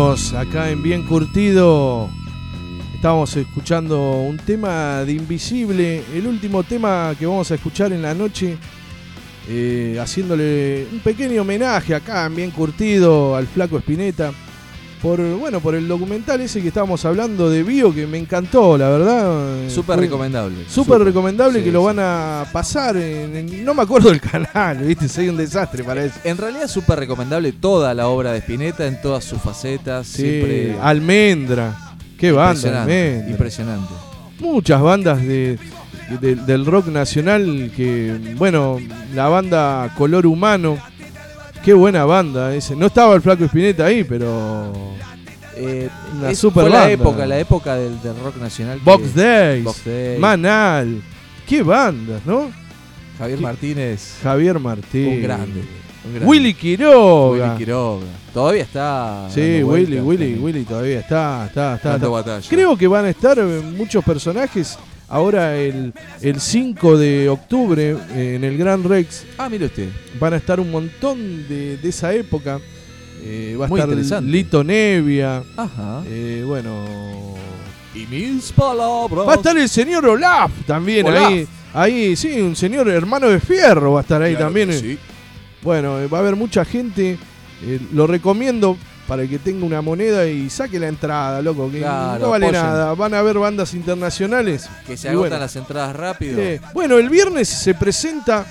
B: Acá en Bien Curtido. Estamos escuchando un tema de Invisible, el último tema que vamos a escuchar en la noche, eh, haciéndole un pequeño homenaje acá en Bien Curtido al Flaco Espineta. Por, bueno, por el documental ese que estábamos hablando de Bio, que me encantó, la verdad.
D: Súper recomendable.
B: Súper recomendable
D: Sí,
B: que lo
D: sí.
B: van a pasar en, en- No me acuerdo del canal, ¿viste? Soy un desastre para eso.
D: En realidad es súper recomendable toda la obra de Spinetta en todas sus facetas.
B: Sí,
D: siempre
B: Almendra. Qué banda,
D: impresionante,
B: Almendra.
D: impresionante.
B: muchas bandas de, de- del rock nacional que, bueno, la banda Color Humano, qué buena banda ese. No estaba el Flaco Espineta ahí, pero
D: Eh,
B: Una
D: es-
B: super
D: fue la época, la época del, del rock nacional. que-
B: Box Days,
D: Box Day,
B: Manal, qué bandas, ¿no?
D: Javier
B: ¿Qué?
D: Martínez,
B: Javier Martín,
D: un grande. un grande.
B: Willy Quiroga.
D: Willy Quiroga. Todavía está.
B: Sí, Willy, Willy,
D: también.
B: Willy todavía está, está, está. Está.
D: batalla.
B: Creo que van a estar eh, muchos personajes ahora el, el 5 de octubre eh, en el Gran Rex.
D: Ah, mire usted.
B: Van a estar un montón de, de esa época. Eh, va a
D: Muy
B: estar
D: interesante.
B: Lito Nevia.
D: Ajá.
B: eh, bueno.
D: Y mis palabras.
B: Va a estar el señor Olaf también
D: Olaf.
B: ahí. Ahí, sí, un señor hermano de fierro va a estar ahí
D: Claro
B: también.
D: sí.
B: Bueno, eh, va a haber mucha gente. eh, lo recomiendo para que tenga una moneda y saque la entrada, loco. Que
D: Claro,
B: no vale
D: apoyen.
B: nada. Van a haber bandas internacionales.
D: Que se agotan
B: bueno.
D: las entradas rápido.
B: Eh, bueno, el viernes se presenta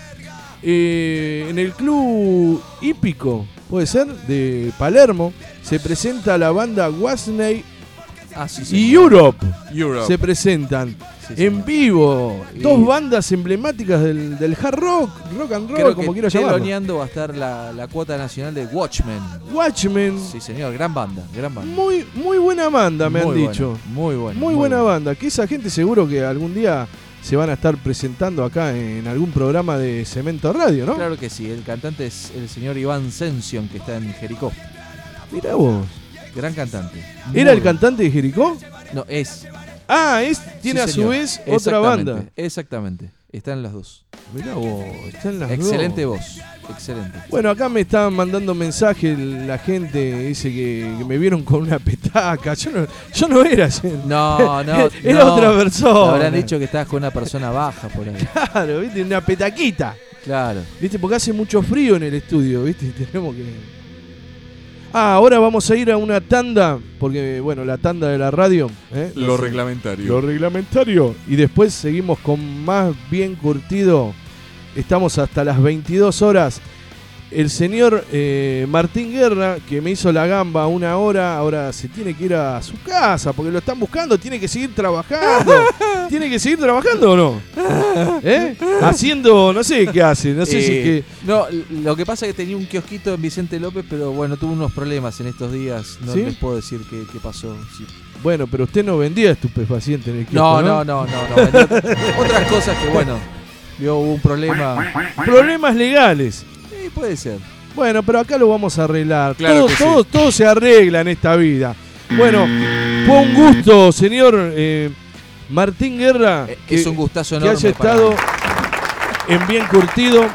B: eh, en el club hípico, puede ser, de Palermo. Se presenta la banda Wasney
D: Ah, sí,
B: y. Europe.
D: Europe.
B: Se presentan
D: Sí,
B: en
D: señor.
B: vivo.
D: Y-
B: Dos bandas emblemáticas del, del hard rock, rock and roll,
D: Creo
B: como
D: que
B: quiero llamarlo.
D: va a estar la, la cuota nacional de Watchmen.
B: Watchmen.
D: Sí, señor. Gran banda. Gran banda.
B: Muy, muy buena banda, me
D: Muy
B: han
D: buena,
B: dicho.
D: Muy buena.
B: Muy, buena banda. Que esa gente seguro que algún día se van a estar presentando acá en algún programa de Cemento Radio, ¿no?
D: Claro que sí. El cantante es el señor Iván Sension, que está en Jericó.
B: Mirá vos.
D: Gran cantante.
B: ¿Era el cantante de Jericó?
D: No, es.
B: Ah, es, tiene
D: Sí,
B: a su vez otra banda.
D: Exactamente. Están las dos.
B: Mirá vos, están las
D: Excelente
B: dos.
D: voz. Excelente.
B: Bueno, acá me estaban mandando mensajes la gente, dice que, que me vieron con una petaca. Yo no, yo no era ese.
D: No, no.
B: Era
D: no.
B: otra persona.
D: Habrán dicho que estabas con una persona baja por ahí.
B: Claro, viste, una petaquita.
D: Claro.
B: Viste, porque hace mucho frío en el estudio, viste, tenemos que. Ah, ahora vamos a ir a una tanda, porque bueno, la tanda de la radio. ¿eh?
D: Lo reglamentario.
B: Lo reglamentario. Y después seguimos con más bien curtido. Estamos hasta las 22 horas. El señor eh, Martín Guerra, que me hizo la gamba una hora, ahora se tiene que ir a su casa porque lo están buscando, tiene que seguir trabajando. ¿Tiene que seguir trabajando o no? ¿Eh? Haciendo, no sé qué hace, no sé si es
D: Eh,
B: que...
D: No, lo que pasa es que tenía un kiosquito en Vicente López, pero bueno, tuvo unos problemas en estos días. No
B: ¿Sí?
D: les puedo decir qué, qué pasó. Sí.
B: Bueno, pero usted no vendía estupefacientes en el
D: No,
B: kiosco,
D: no, no, no, no. vendió Otras cosas que, bueno, hubo un problema.
B: Problemas legales.
D: Sí, puede ser.
B: Bueno, pero acá lo vamos a arreglar.
D: Claro
B: todo,
D: que sí.
B: todo, todo se arregla en esta vida. Bueno, fue un gusto, señor eh, Martín Guerra,
D: Eh,
B: que,
D: es un gustazo
B: que
D: enorme.
B: haya
D: para
B: estado en bien curtido.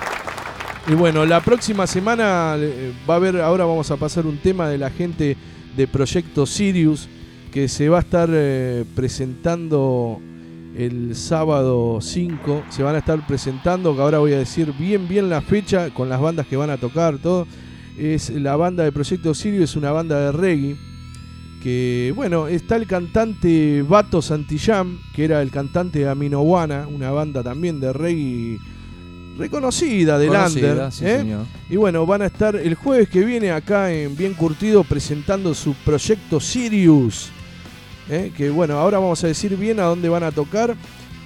B: Y bueno, la próxima semana eh, va a haber, ahora vamos a pasar un tema de la gente de Proyecto Sirius que se va a estar eh, presentando el sábado 5. Se van a estar presentando, que ahora voy a decir bien bien la fecha con las bandas que van a tocar, todo. Es la banda de Proyecto Sirius, es una banda de reggae. Que bueno, está el cantante Bato Santillán, que era el cantante de Aminowana, una banda también de reggae reconocida de
D: Conocida,
B: Lander.
D: sí,
B: ¿eh?
D: señor.
B: Y bueno, van a estar el jueves que viene acá en Bien Curtido presentando su proyecto Sirius. ¿Eh? Que bueno, ahora vamos a decir bien a dónde van a tocar.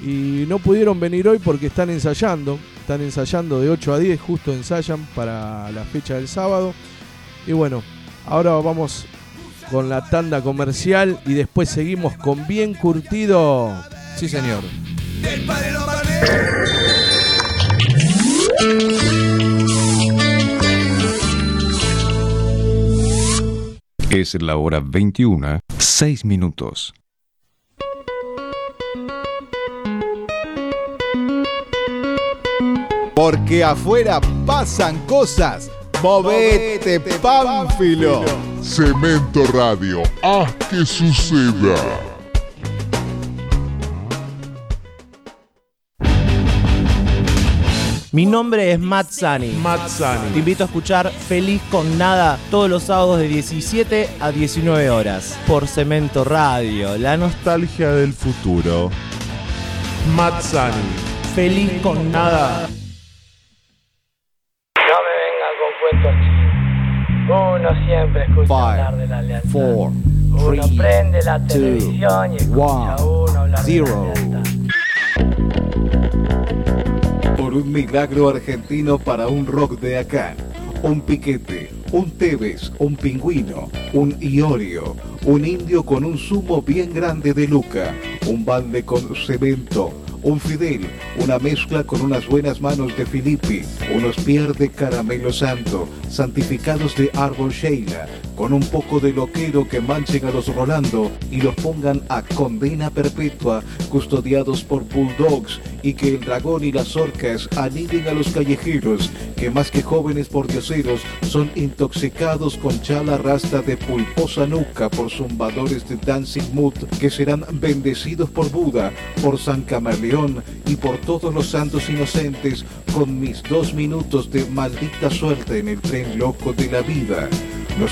B: Y no pudieron venir hoy porque están ensayando. Están ensayando de 8 a 10, justo ensayan para la fecha del sábado. Y bueno, ahora vamos con la tanda comercial y después seguimos con Bien Curtido.
D: Sí, señor.
G: Es la hora 21, 6 minutos.
H: Porque afuera pasan cosas. Movete, Pánfilo.
I: Cemento Radio, haz que suceda.
J: Mi nombre es Matt Sani.
H: Matt Sani.
J: Te invito a escuchar Feliz con Nada todos los sábados de 17 a 19 horas por Cemento Radio. La nostalgia del futuro.
H: Matt Sani.
J: Feliz con Nada.
K: No me vengan con cuentos chinos. Uno siempre escucha hablar de la lealtad.
H: Four,
K: Uno
H: three,
K: prende la
H: two,
K: televisión y escucha
H: one,
K: a uno hablar
H: zero.
K: de la lealtad.
H: Un milagro argentino para un rock de acá. Un piquete, un Tevez, un pingüino, un Iorio, un indio con un zumo bien grande de Luca, un balde con cemento, un Fidel, una mezcla con unas buenas manos de Filippi, unos pier de caramelo santo, santificados de árbol Sheila, con un poco de loquero que manchen a los Rolando y los pongan a condena perpetua, custodiados por bulldogs, y que el dragón y las orcas aniden a los callejeros, que más que jóvenes pordioseros son intoxicados con chala rasta de pulposa nuca por zumbadores de Dancing Mood, que serán bendecidos por Buda, por San Camaleón y por todos los santos inocentes, con mis dos minutos de maldita suerte en el tren loco de la vida.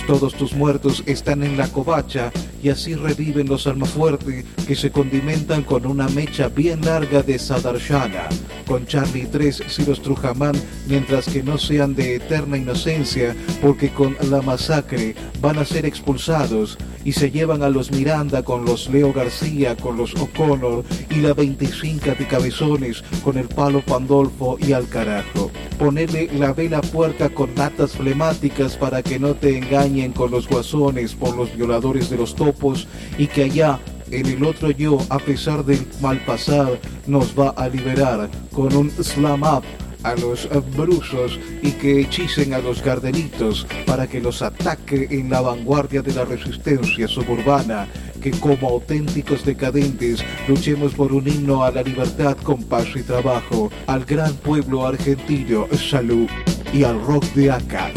H: Todos tus muertos están en la covacha y así reviven los almafuerte que se condimentan con una mecha bien larga de Sadarshana, con Charlie 3 si los Trujamán, mientras que no sean de eterna inocencia, porque con la masacre van a ser expulsados y se llevan a los Miranda con los Leo García, con los O'Connor y la 25 de cabezones con el palo Pandolfo y al carajo. Ponerle la vela puerca con natas flemáticas para que no te engañen con los guasones por los violadores de los topos y que allá en el otro yo, a pesar del mal pasar, nos va a liberar con un slam up a los brusos y que hechicen a los gardenitos para que los ataque en la vanguardia de la resistencia suburbana, que como auténticos decadentes luchemos por un himno a la libertad con paz y trabajo, al gran pueblo argentino, salud y al rock de acá.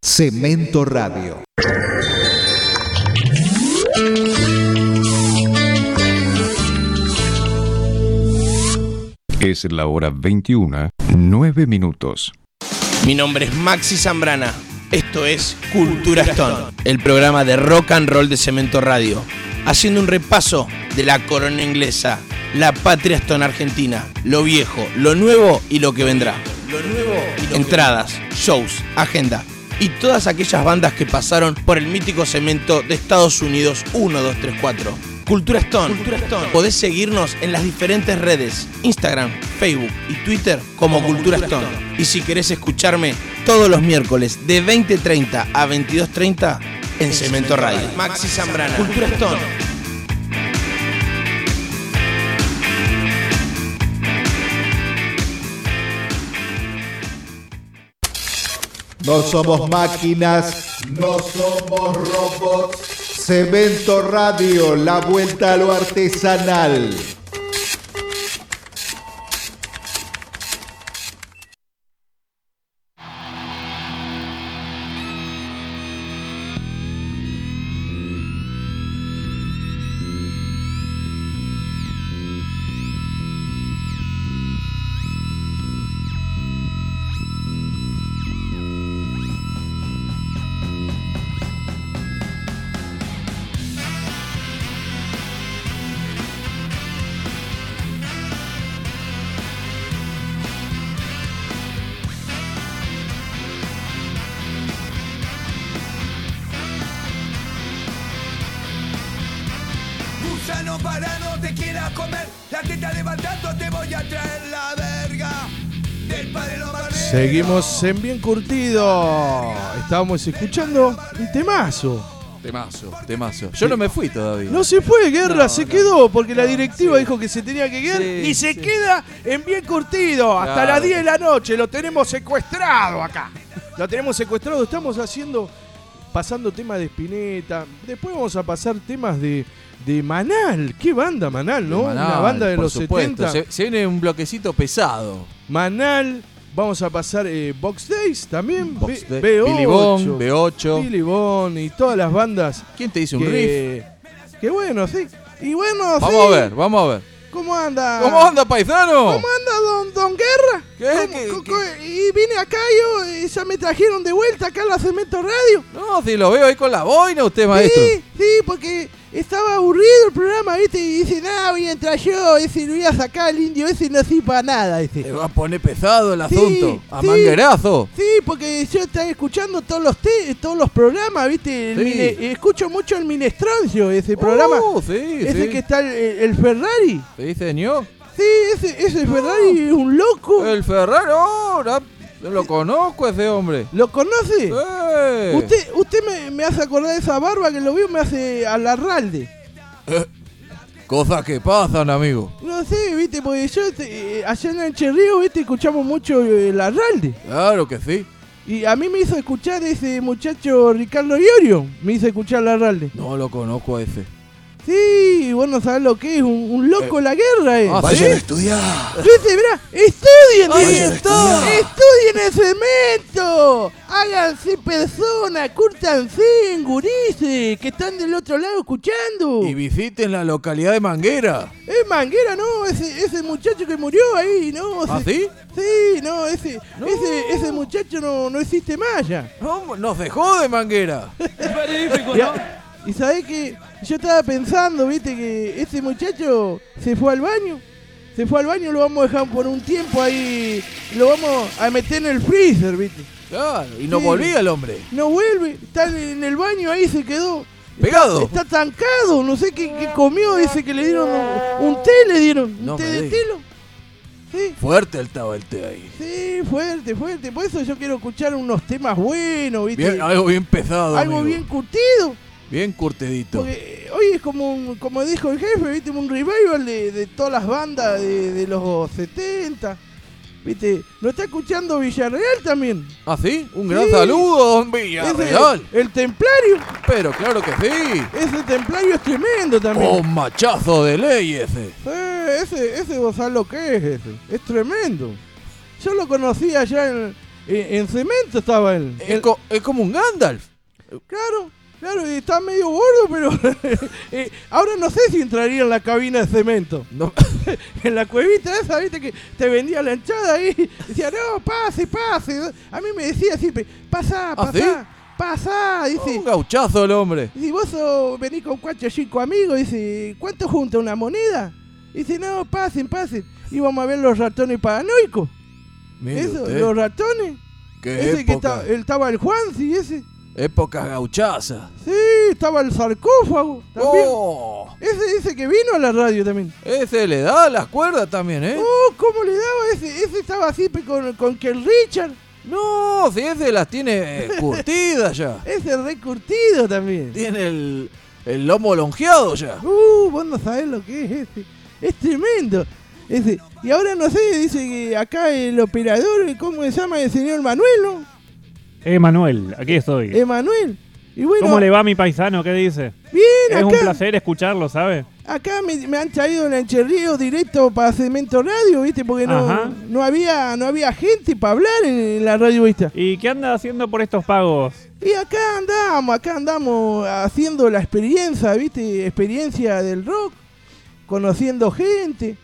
H: Cemento Radio.
G: Es la hora 21, 9 minutos.
L: Mi nombre es Maxi Zambrana. Esto es Cultura Stone, el programa de rock and roll de Cemento Radio, haciendo un repaso de la corona inglesa, la patria Stone argentina, lo viejo, lo nuevo y lo que vendrá. Lo nuevo Entradas, shows, agenda y todas aquellas bandas que pasaron por el mítico cemento de Estados Unidos 1, 2, 3, 4. Cultura Stone. Podés seguirnos en las diferentes redes, Instagram, Facebook y Twitter como Cultura Stone. Y si querés escucharme todos los miércoles de 20.30 a 22.30 en Cemento Radio. Maxi Zambrana. Cultura Stone.
H: No somos máquinas, no somos robots. Cemento Radio, la vuelta a lo artesanal.
B: Seguimos en Bien Curtido. Estábamos escuchando un temazo.
D: Temazo, temazo. Yo no me fui todavía.
B: No se fue, Guerra,
D: No,
B: se
D: no.
B: quedó porque la directiva dijo que se tenía que quedar
D: Sí,
B: y se
D: sí.
B: queda en Bien Curtido hasta
D: Claro.
B: las 10 de la noche. Lo tenemos secuestrado acá. Lo tenemos secuestrado. Estamos haciendo, pasando temas de Spinetta. Después vamos a pasar temas de, de Manal. ¿Qué banda Manal, no? Una
D: Manal,
B: banda de
D: por
B: los
D: supuesto.
B: 70.
D: Se, se viene un bloquecito pesado.
B: Manal. Vamos a pasar eh, Box Days también.
D: Box
B: B-
D: Day-
B: B8.
D: Billy Bond, B8.
B: Billy Bond y todas las bandas.
D: ¿Quién te dice un
B: que, Que bueno, sí. Y bueno,
D: Vamos
B: sí.
D: a ver, vamos a ver.
B: ¿Cómo anda?
D: ¿Cómo anda, paisano?
B: ¿Cómo anda, don, don Guerra?
D: ¿Qué?
B: ¿Cómo- co- co- y vine acá yo y ya me trajeron de vuelta acá a la Cemento Radio.
D: No, si lo veo ahí con la boina usted, maestro.
B: Sí, sí, porque estaba aburrido el programa, ¿viste? Y dice, no, voy a entrar yo, ese, lo voy a sacar al indio ese, no sirve para nada,
D: Se
B: dice.
D: va a poner pesado el
B: Sí,
D: asunto. A
B: sí.
D: manguerazo.
B: Sí, porque yo estaba escuchando todos los te- todos los programas, ¿viste? El
D: Sí.
B: mine- escucho mucho el Minestroncio, ese programa.
D: Sí,
B: ese
D: sí.
B: que está el, el Ferrari.
D: ¿Sí, señor?
B: Sí, ese, ese Ferrari es un loco.
D: El Ferrari, oh, no lo conozco ese hombre.
B: ¿Lo conoce? Usted, usted me, me hace acordar de esa barba que lo vio, me hace a la Ralde.
D: Eh, Cosas que pasan, amigo.
B: No sé, viste, porque yo este, eh, allá en Ancherrío, viste, escuchamos mucho eh, la Ralde.
D: Claro que sí.
B: Y a mí me hizo escuchar ese muchacho Ricardo Iorio. Me hizo escuchar la Ralde.
D: No lo conozco a ese.
B: Sí, vos no sabés lo que es, un, un loco la guerra, eh.
D: ah,
M: Vayan
D: ¿sí?
M: a estudiar.
B: Viste, mirá, estudien. Estudien el cemento. Háganse personas, cúrtanse, gurises, que están del otro lado escuchando.
D: Y visiten la localidad de Manguera.
B: Es Manguera, no, ese, ese muchacho que murió ahí, no.
D: ¿Ah, sí?
B: Sí, no, ese,
D: No.
B: ese, ese muchacho no, no existe más ya.
D: No, nos dejó de Manguera.
B: Y, y sabés que yo estaba pensando, viste, que ese muchacho se fue al baño. Se fue al baño, lo vamos a dejar por un tiempo ahí. Lo vamos a meter en el freezer, viste.
D: Claro, y no
B: Sí.
D: volvía el hombre.
B: No vuelve, está en el baño ahí, se quedó.
D: Pegado.
B: Está, está tancado, no sé qué, qué comió, dice que le dieron un, té, le dieron. Un
D: No
B: té de telo. Sí.
D: Fuerte estaba el té ahí.
B: Sí, fuerte, fuerte. Por eso yo quiero escuchar unos temas buenos, ¿viste?
D: Bien, algo bien pesado.
B: Algo
D: amigo.
B: bien curtido.
D: Bien curtidito.
B: Porque hoy es como, un- como dijo el jefe, ¿viste? Un revival de, de todas las bandas de, de los 70. ¿Viste? ¿Lo está escuchando Villarreal también?
D: ¿Ah, sí? Un gran
B: Sí.
D: saludo, don Villarreal.
B: el Templario.
D: Pero claro que sí.
B: Ese Templario es tremendo también.
D: Un machazo de ley ese.
B: Eh, ese, ese vos sabés lo que es ese. Es tremendo. Yo lo conocí allá en, en, en Cemento estaba él.
D: Es, co- es como un Gandalf.
B: Claro, claro, y está medio gordo, pero eh, ahora no sé si entraría en la cabina de cemento.
D: No.
B: en la cuevita esa, viste que te vendía la hinchada ahí. Decía, no, pase, pase. A mí me decía siempre, pasá,
D: ¿Ah,
B: pasá,
D: sí?
B: pasá. Dice,
D: Un gauchazo el hombre.
B: si vos venís con cuatro o cinco amigos, dice, ¿cuánto junta una moneda? Dice, no, pasen, pasen. Íbamos a ver los ratones paranoicos.
D: Mire
B: Eso,
D: usted,
B: los ratones.
D: qué
B: ese que
D: época.
B: estaba, estaba el Juan, sí, ese.
D: Época gauchaza.
B: Sí, estaba el sarcófago también.
D: Oh,
B: Ese dice que vino a la radio también.
D: ese le da las cuerdas también, ¿eh?
B: Oh, ¿cómo le daba ese? Ese estaba siempre con, con Ken Richard.
D: No, si ese las tiene eh, curtidas ya.
B: Ese recurtido también.
D: Tiene el, el lomo longeado ya.
B: Uh, vos no sabés lo que es ese. Es tremendo. Ese. Y ahora no sé, dice que acá el operador, ¿cómo se llama el señor Manuel, no?
C: Emanuel, aquí estoy.
B: Emanuel. Y bueno,
C: ¿Cómo le va mi paisano? ¿Qué dice?
B: bien,
C: Es un placer escucharlo, ¿sabe?
B: acá me, me han traído en Encherrío directo para Cemento Radio, ¿viste? Porque no, no había no había gente para hablar en la radio, ¿viste?
C: ¿Y qué anda haciendo por estos pagos?
B: Y acá andamos, acá andamos haciendo la experiencia, ¿viste? Experiencia del rock, conociendo gente.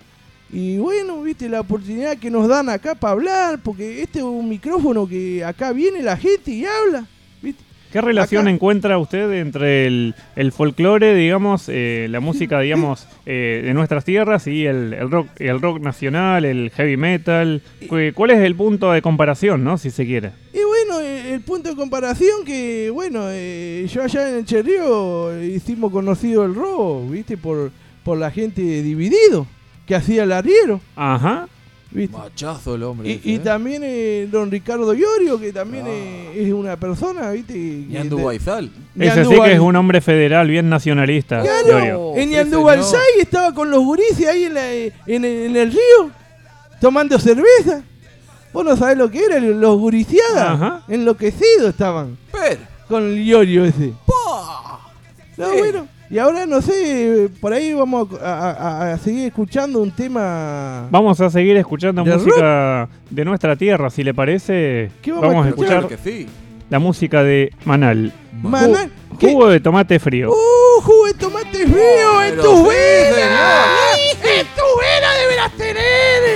B: Y bueno, ¿viste? La oportunidad que nos dan acá para hablar, porque este es un micrófono que acá viene la gente y habla, ¿viste?
C: ¿Qué relación
B: Acá-
C: encuentra usted entre el, el folclore, digamos, eh, la música, digamos, eh, de nuestras tierras y el, el rock, el rock nacional, el heavy metal? Cu- ¿Cuál es el punto de comparación, no? Si se quiere.
B: Y bueno, eh, el punto de comparación que, bueno, eh, yo allá en el Cherrío hicimos conocido el rock, ¿viste? Por, por la gente Dividido, que hacía el arriero.
C: Ajá.
B: ¿viste?
D: Machazo el hombre.
B: Y,
D: ese,
B: y
D: ¿eh?
B: también eh, don Ricardo Llorio, que también eh, es una persona, ¿viste? que-
D: Ñandú
B: de-
D: Baizal.
C: Ese sí que es un hombre federal, bien nacionalista.
B: Claro, en
D: sí,
B: Ñandúbalsay estaba con los gurises ahí en, la- en, en el río, tomando cerveza. Vos no sabés lo que era, los guriciadas.
C: Ajá.
B: Enloquecidos estaban.
D: Pero,
B: Con el Llorio ese. No,
D: Sí.
B: bueno. Y ahora no sé, por ahí vamos a, a- a seguir escuchando un tema.
C: Vamos a seguir escuchando
B: ¿De
C: música de nuestra tierra, si le parece.
B: ¿Qué vamos a
C: escuchar
D: claro que sí.
C: la música de Manal.
B: Manal,
C: Ju-
B: ¿qué?
C: Jugo de tomate frío.
B: ¡Uh, jugo de tomate frío! ¡En tu
D: sí,
B: vena! ¡En tu vena deberás tener!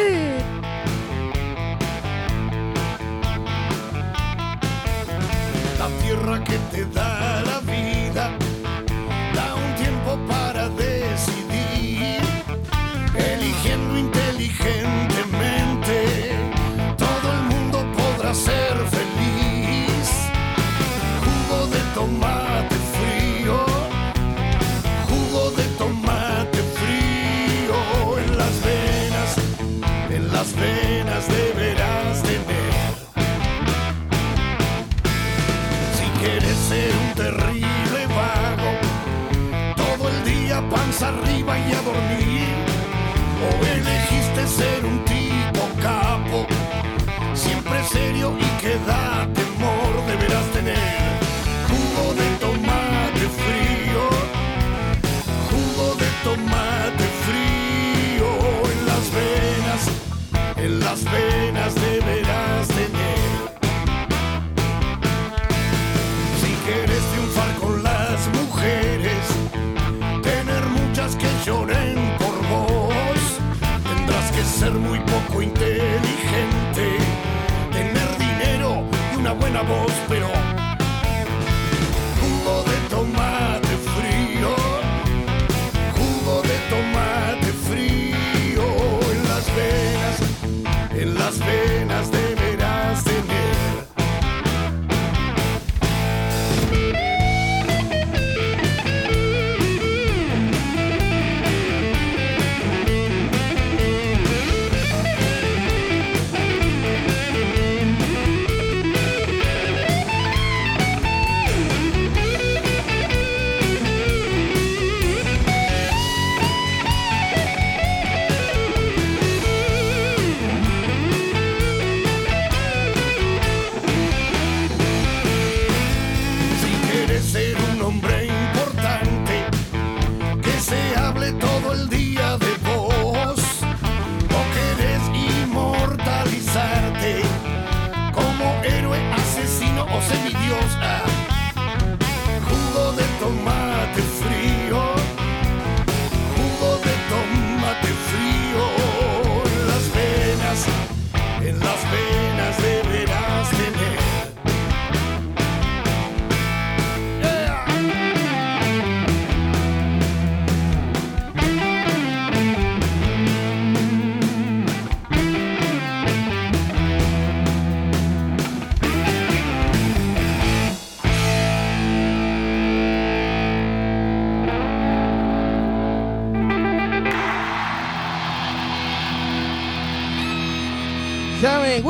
N: Venas deberás tener. Si quieres ser un terrible vago, todo el día panza arriba y a dormir. O elegiste ser un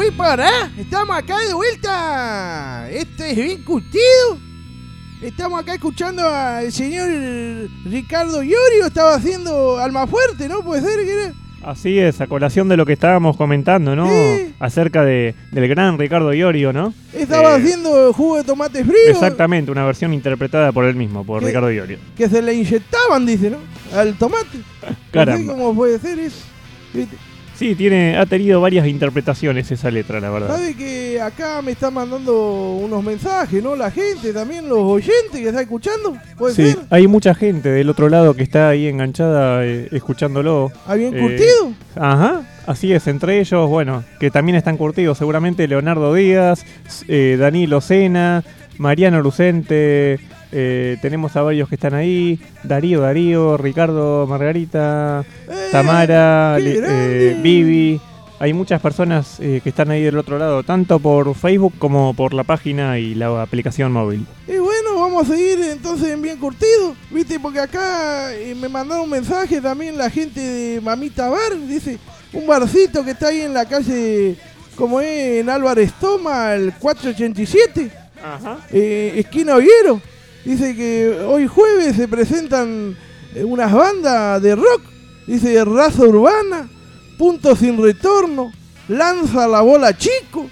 B: voy para, estamos acá de vuelta. Este es bien curtido. Estamos acá escuchando al señor Ricardo Llorio, estaba haciendo Almafuerte, ¿no? Puede ser que era.
C: Así es, a colación de lo que estábamos comentando, ¿no?
B: Sí.
C: Acerca de, del gran Ricardo Iorio, ¿no?
B: Estaba
C: Eh,
B: haciendo jugo de tomate frío.
C: Exactamente, una versión interpretada por él mismo, por. Ricardo Iorio.
B: Que se le inyectaban, dice, ¿no? Al tomate. No sé
C: Caramba.
B: cómo puede ser eso. ¿Viste?
C: Sí, tiene, ha tenido varias interpretaciones esa letra, la verdad.
B: Sabe que acá me está mandando unos mensajes, ¿no? La gente, también los oyentes que está escuchando. ¿Puede
C: Sí,
B: ser?
C: hay mucha gente del otro lado que está ahí enganchada eh, escuchándolo.
B: ¿Ah, bien
C: Eh,
B: curtido?
C: Ajá, así es, entre ellos, bueno, que también están curtidos, seguramente Leonardo Díaz, eh, Danilo Sena, Mariano Lucente, eh, tenemos a varios que están ahí, Darío Darío, Ricardo Margarita, Tamara,
B: qué
C: Li- eh. Vivi. Hay muchas personas eh, que están ahí del otro lado, tanto por Facebook como por la página y la aplicación móvil.
B: Y bueno, vamos a seguir entonces en Bien Curtido, ¿viste? Porque acá eh, me mandaron un mensaje también la gente de Mamita Bar, dice, un barcito que está ahí en la calle, como es, en Álvarez Toma, el 487,
C: Ajá.
B: eh, esquina Oviero. Dice que hoy jueves se presentan eh, unas bandas de rock, dice Raza Urbana, Punto Sin Retorno, Lanza la Bola Chico.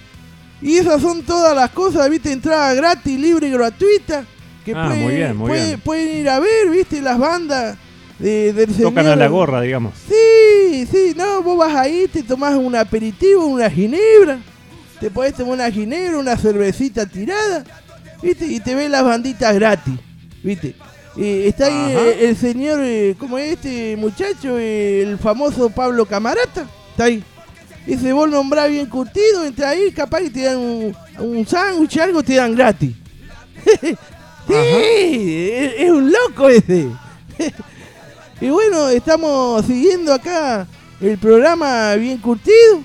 B: Y esas son todas las cosas, viste, entrada gratis, libre y gratuita. Que
C: Ah, muy bien, muy bien.
B: pueden ir a ver, viste, las bandas de, del
C: Tocan
B: señor-
C: a la gorra, digamos.
B: Sí, sí, no, vos vas ahí, te tomás un aperitivo, una ginebra, te podés tomar una ginebra, una cervecita tirada, ¿viste? Y te ves las banditas gratis, ¿viste? Eh, está ahí eh, el señor, eh, ¿cómo es este muchacho? Eh, el famoso Pablo Camarata, está ahí. Dice, vos nombrás bien curtido, entra ahí, capaz que te dan un, un sándwich, algo te dan gratis. sí, es, es un loco ese. Y bueno, estamos siguiendo acá el programa bien curtido.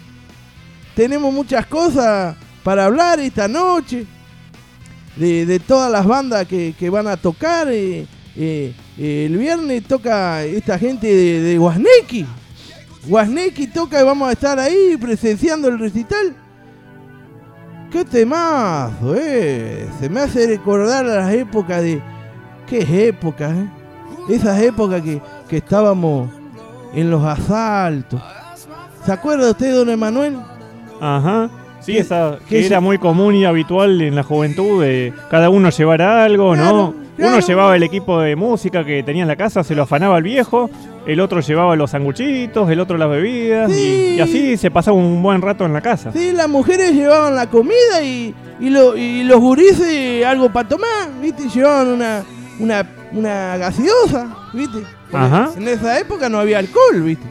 B: Tenemos muchas cosas para hablar esta noche. De, de todas las bandas que, que van a tocar. eh, eh, eh, el viernes toca esta gente de, de Guasneki. Guasneki toca y vamos a estar ahí presenciando el recital. ¡Qué temazo, eh! Se me hace recordar las épocas de... ¿Qué épocas, eh? Esas épocas que, que estábamos en los asaltos. ¿Se acuerda usted, don Emanuel?
C: Ajá. Sí,
B: ¿Qué-
C: esa
B: qué
C: que era muy común y habitual en la juventud de cada uno llevar algo, ¿no?
B: claro.
C: Uno llevaba el equipo de música que tenía en la casa, se lo afanaba el viejo, el otro llevaba los sanguchitos, el otro las bebidas, y, y así se pasaba un buen rato en la casa.
B: Sí, las mujeres llevaban la comida y, y, lo- y los gurises algo para tomar, ¿viste? Llevaban una, una, una gaseosa, ¿viste?
C: Ajá.
B: En esa época no había alcohol, ¿viste?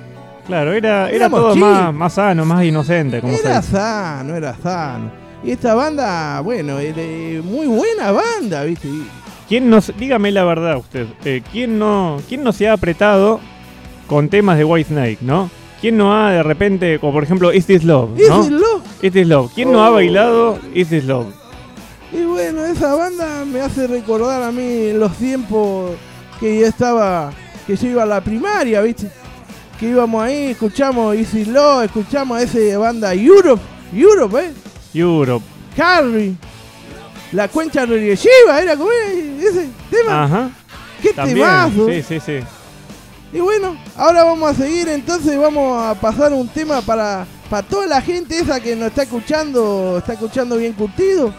C: Claro, era, era
B: Éramos
C: todo
B: chicos.
C: más, más sano, más inocente, como
B: Era sano, era sano. Y esta banda, bueno, eh, muy buena banda, ¿viste? Y-
C: ¿Quién nos, dígame la verdad usted, eh, ¿quién, no, ¿quién no se ha apretado con temas de White Snake, no? ¿Quién no ha de repente, como por ejemplo Is This Love, ¿no?
B: Is This Love?
C: Is This Love. ¿Quién no ha
B: Oh.
C: bailado Is This Love?
B: Y bueno, esa banda me hace recordar a mí los tiempos que yo estaba, que yo iba a la primaria, ¿viste? Que íbamos ahí, escuchamos Easy Law, escuchamos a esa banda Europe, Europe, ¿eh?
C: Europe.
B: Harry, la cuencha regresiva, era como ese tema.
C: Ajá.
B: ¡Qué
C: También,
B: temazo!
C: sí, sí, sí.
B: Y bueno, ahora vamos a seguir, entonces vamos a pasar un tema para, para toda la gente esa que nos está escuchando, está escuchando bien curtido.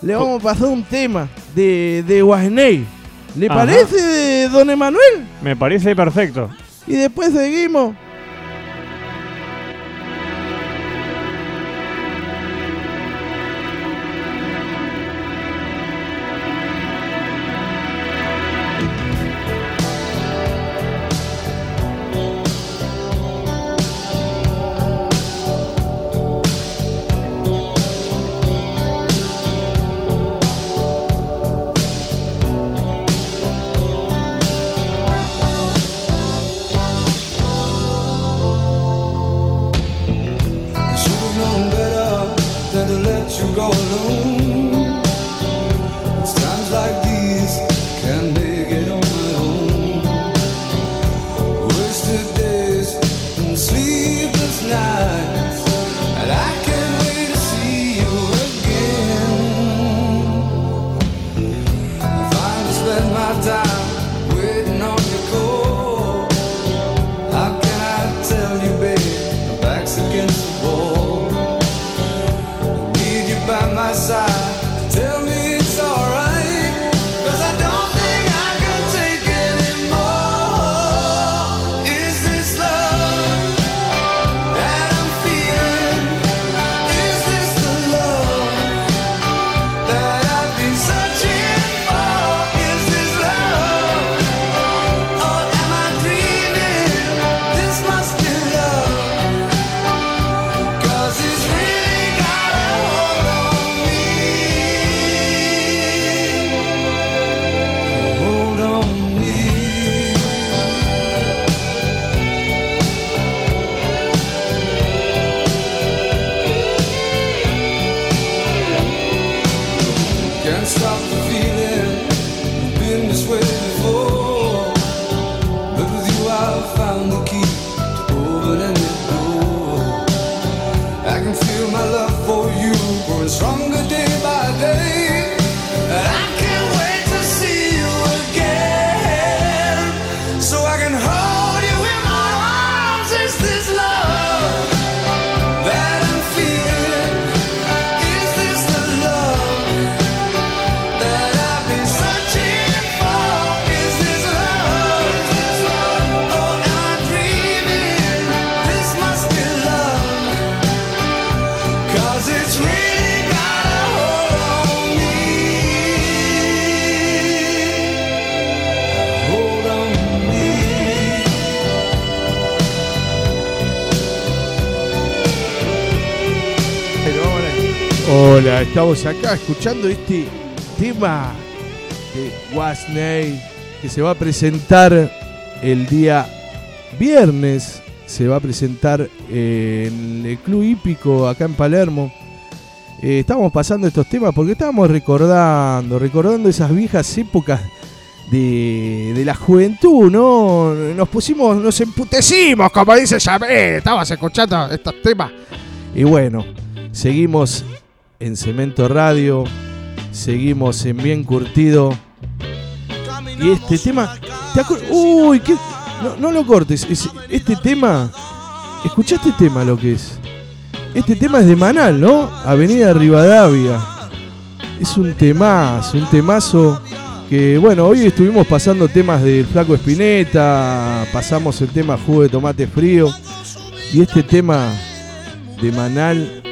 B: Le vamos a pasar un tema de, de Guasney. ¿Le
C: Ajá.
B: parece, don Emanuel?
C: Me parece perfecto.
B: Y después seguimos. Estamos acá escuchando este tema de Wasney que se va a presentar el día viernes. Se va a presentar en el Club Hípico acá en Palermo. Eh, estábamos pasando estos temas porque estábamos recordando, recordando esas viejas épocas de, de la juventud, ¿no? Nos pusimos, nos emputecimos, como dice Yamé. Estabas escuchando estos temas. Y bueno, seguimos en Cemento Radio, seguimos en Bien Curtido. Y este tema. ¿te acuer- Uy, ¿qué? No, lo cortes. es- este tema. ¿Escuchaste este tema lo que es? Este tema es de Manal, ¿no? Avenida Rivadavia. Es un temazo, un temazo que, bueno, hoy estuvimos pasando temas del Flaco Espineta, pasamos el tema jugo de tomate frío. Y este tema de Manal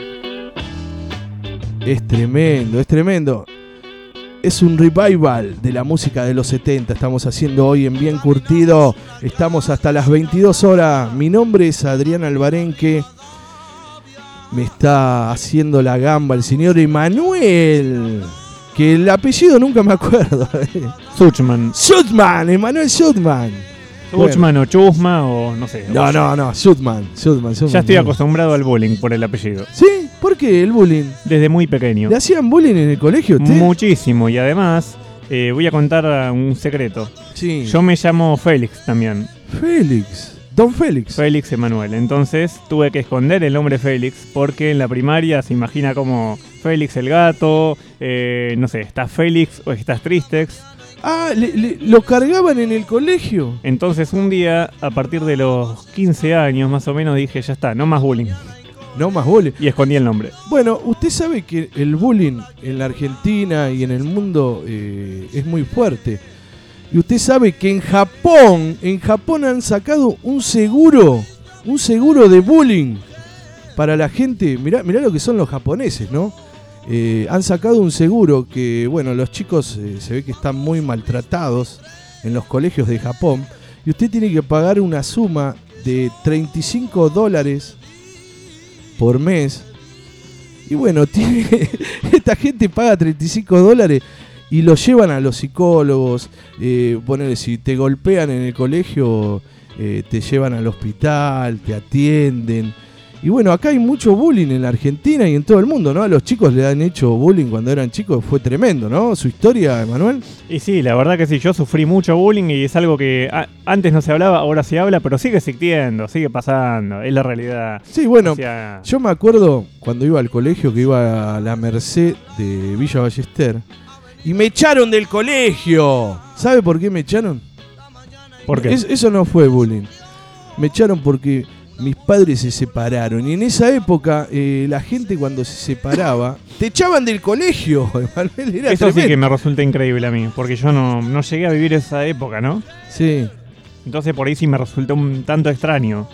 B: es tremendo, es tremendo. Es un revival de la música de los 70. Estamos haciendo hoy en Bien Curtido. Estamos hasta las 22 horas. Mi nombre es Adrián Albarenque. Me está haciendo la gamba el señor Emanuel. Que el apellido nunca me acuerdo.
C: Suchman.
B: Sudman, Emanuel Sudman.
C: Suchman o Chusma o no sé.
B: No, no, no, Sudman.
C: Ya estoy acostumbrado al bullying por el apellido.
B: ¿Sí? ¿Por qué el bullying?
C: Desde muy pequeño.
B: ¿Le hacían bullying en el colegio usted?
C: Muchísimo. Y además, eh, voy a contar un secreto.
B: Sí.
C: Yo me llamo Félix también.
B: Félix. Don Félix.
C: Félix Emanuel. Entonces tuve que esconder el nombre Félix porque en la primaria se imagina como Félix el gato, eh, no sé, estás Félix o estás Tristex.
B: Ah, le- le- lo cargaban en el colegio.
C: Entonces un día, a partir de los 15 años más o menos, dije, ya está, no más bullying.
B: No más bullying.
C: Y escondí el nombre.
B: Bueno, usted sabe que el bullying en la Argentina y en el mundo eh, es muy fuerte. Y usted sabe que en Japón, en Japón han sacado un seguro, un seguro de bullying para la gente. Mirá, mirá lo que son los japoneses, ¿no? Eh, han sacado un seguro que, bueno, los chicos eh, se ve que están muy maltratados en los colegios de Japón. Y usted tiene que pagar una suma de 35 dólares por mes. Y bueno, tiene, esta gente paga 35 dólares y lo llevan a los psicólogos. Eh, ponele, si te golpean en el colegio, eh, te llevan al hospital, te atienden. Y bueno, acá hay mucho bullying en la Argentina y en todo el mundo, ¿no? A los chicos le han hecho bullying cuando eran chicos, fue tremendo, ¿no? Su historia, Emanuel.
C: Y sí, la verdad que sí, yo sufrí mucho bullying y es algo que antes no se hablaba, ahora se habla, pero sigue existiendo, sigue pasando, es la realidad.
B: Sí, bueno,
C: O sea,
B: yo me acuerdo cuando iba al colegio que iba a la Merced de Villa Ballester y me echaron del colegio. ¿Sabe por qué me echaron?
C: ¿Por qué?
B: Es- eso no fue bullying. Me echaron porque mis padres se separaron y en esa época eh, la gente cuando se separaba te echaban del colegio. Era
C: Eso sí que me resulta increíble a mí, porque yo no, no llegué a vivir esa época, ¿no?
B: Sí.
C: Entonces por ahí sí me resultó un tanto extraño.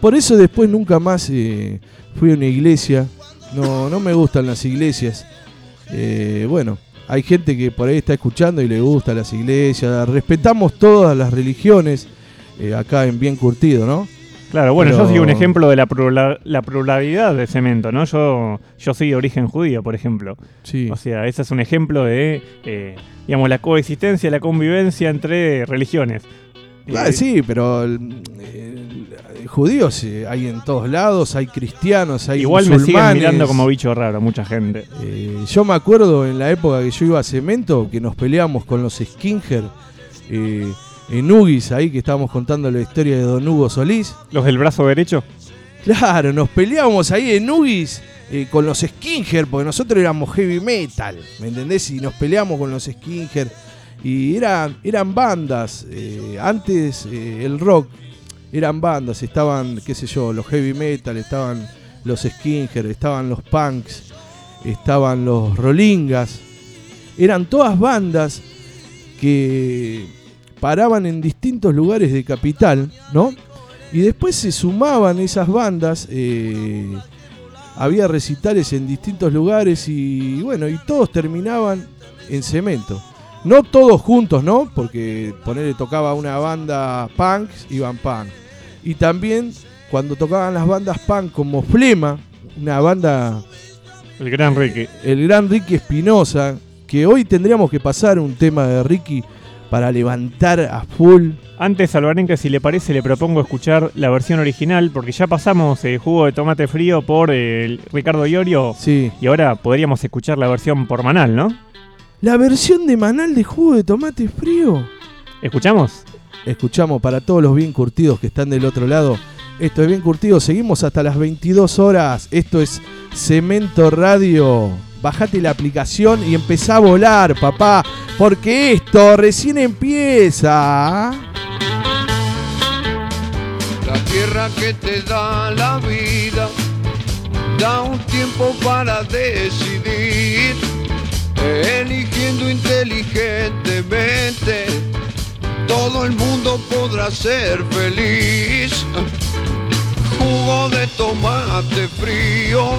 B: Por eso después nunca más eh, fui a una iglesia. No, no me gustan las iglesias. Eh, bueno, hay gente que por ahí está escuchando y le gustan las iglesias. Respetamos todas las religiones eh, acá en Bien Curtido, ¿no?
C: Claro, bueno,
B: Pero-
C: yo soy un ejemplo de la, plura- la pluralidad de cemento, ¿no? Yo, yo soy de origen judío, por ejemplo.
B: Sí.
C: O sea, ese es un ejemplo de, eh, digamos, la coexistencia, la convivencia entre religiones.
B: Ah,
C: Eh,
B: sí, pero el- el- judíos hay en todos lados, hay cristianos, hay
C: Igual me siguen
B: musulmanes.
C: mirando como bicho raro mucha gente.
B: Eh, yo me acuerdo en la época que yo iba a Cemento que nos peleamos con los Skinger eh, en Ugis, ahí que estábamos contando la historia de Don Hugo Solís.
C: ¿Los del brazo derecho?
B: Claro, nos peleábamos ahí en Ugis eh, con los Skinger, porque nosotros éramos heavy metal, ¿me entendés? Y nos peleamos con los Skinger. Y eran, eran bandas. eh, antes eh, el rock eran bandas, estaban, qué sé yo, los heavy metal, estaban los Skinger, estaban los punks, estaban los Rolingas. Eran todas bandas que paraban en distintos lugares de capital, ¿no? Y después se sumaban esas bandas, eh, había recitales en distintos lugares y bueno, y todos terminaban en cemento. No todos juntos, ¿no? Porque ponerle tocaba una banda punk, iban punk. Y también cuando tocaban las bandas punk como Flema, una banda
C: El gran Ricky.
B: El gran Ricky Espinosa, que hoy tendríamos que pasar un tema de Ricky para levantar a full.
C: Antes, Alvarenque, si le parece, le propongo escuchar la versión original, porque ya pasamos eh, jugo de tomate frío por el Ricardo Iorio.
B: Sí.
C: Y ahora podríamos escuchar la versión por Manal, ¿no?
B: La versión de Manal de jugo de tomate frío.
C: ¿Escuchamos?
B: Escuchamos para todos los bien curtidos que están del otro lado. Esto es bien curtido. Seguimos hasta las 22 horas. Esto es Cemento Radio. Bajate la aplicación y empezá a volar, papá. Porque esto recién empieza.
O: La tierra que te da la vida da un tiempo para decidir, eligiendo inteligentemente. Todo el mundo podrá ser feliz. Jugo de tomate frío,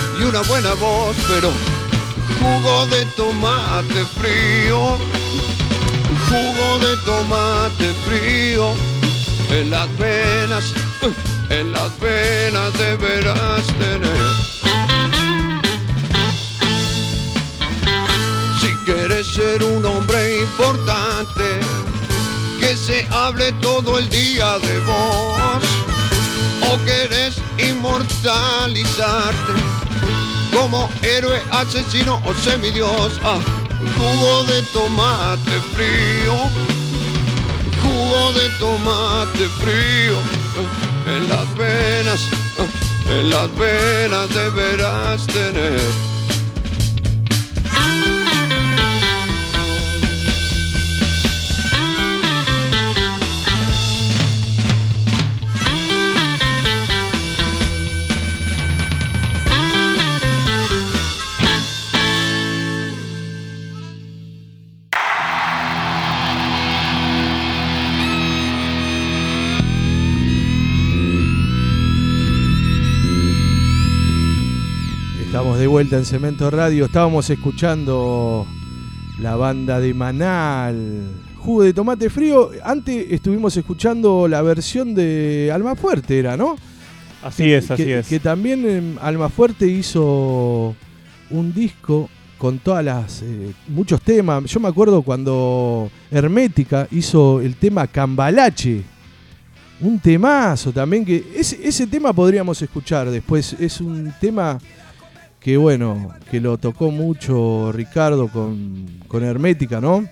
O: y una buena voz, pero jugo de tomate frío, jugo de tomate frío en las venas, en las venas deberás tener. Si quieres ser un hombre importante, que se hable todo el día de vos. O querés inmortalizarte como héroe, asesino o semidios. Ah, jugo de tomate frío, jugo de tomate frío eh, en las venas, eh, en las venas deberás tener.
B: De vuelta en Cemento Radio. Estábamos escuchando la banda de Manal. Jugo de tomate frío. Antes estuvimos escuchando la versión de Almafuerte, era, ¿no?
C: Así es, así
B: que,
C: es.
B: Que también em, Almafuerte hizo un disco con todas las eh, muchos temas. Yo me acuerdo cuando Hermética hizo el tema Cambalache. Un temazo también que ese, ese tema podríamos escuchar después. Es un tema que bueno, que lo tocó mucho Ricardo con, con Hermética, ¿no?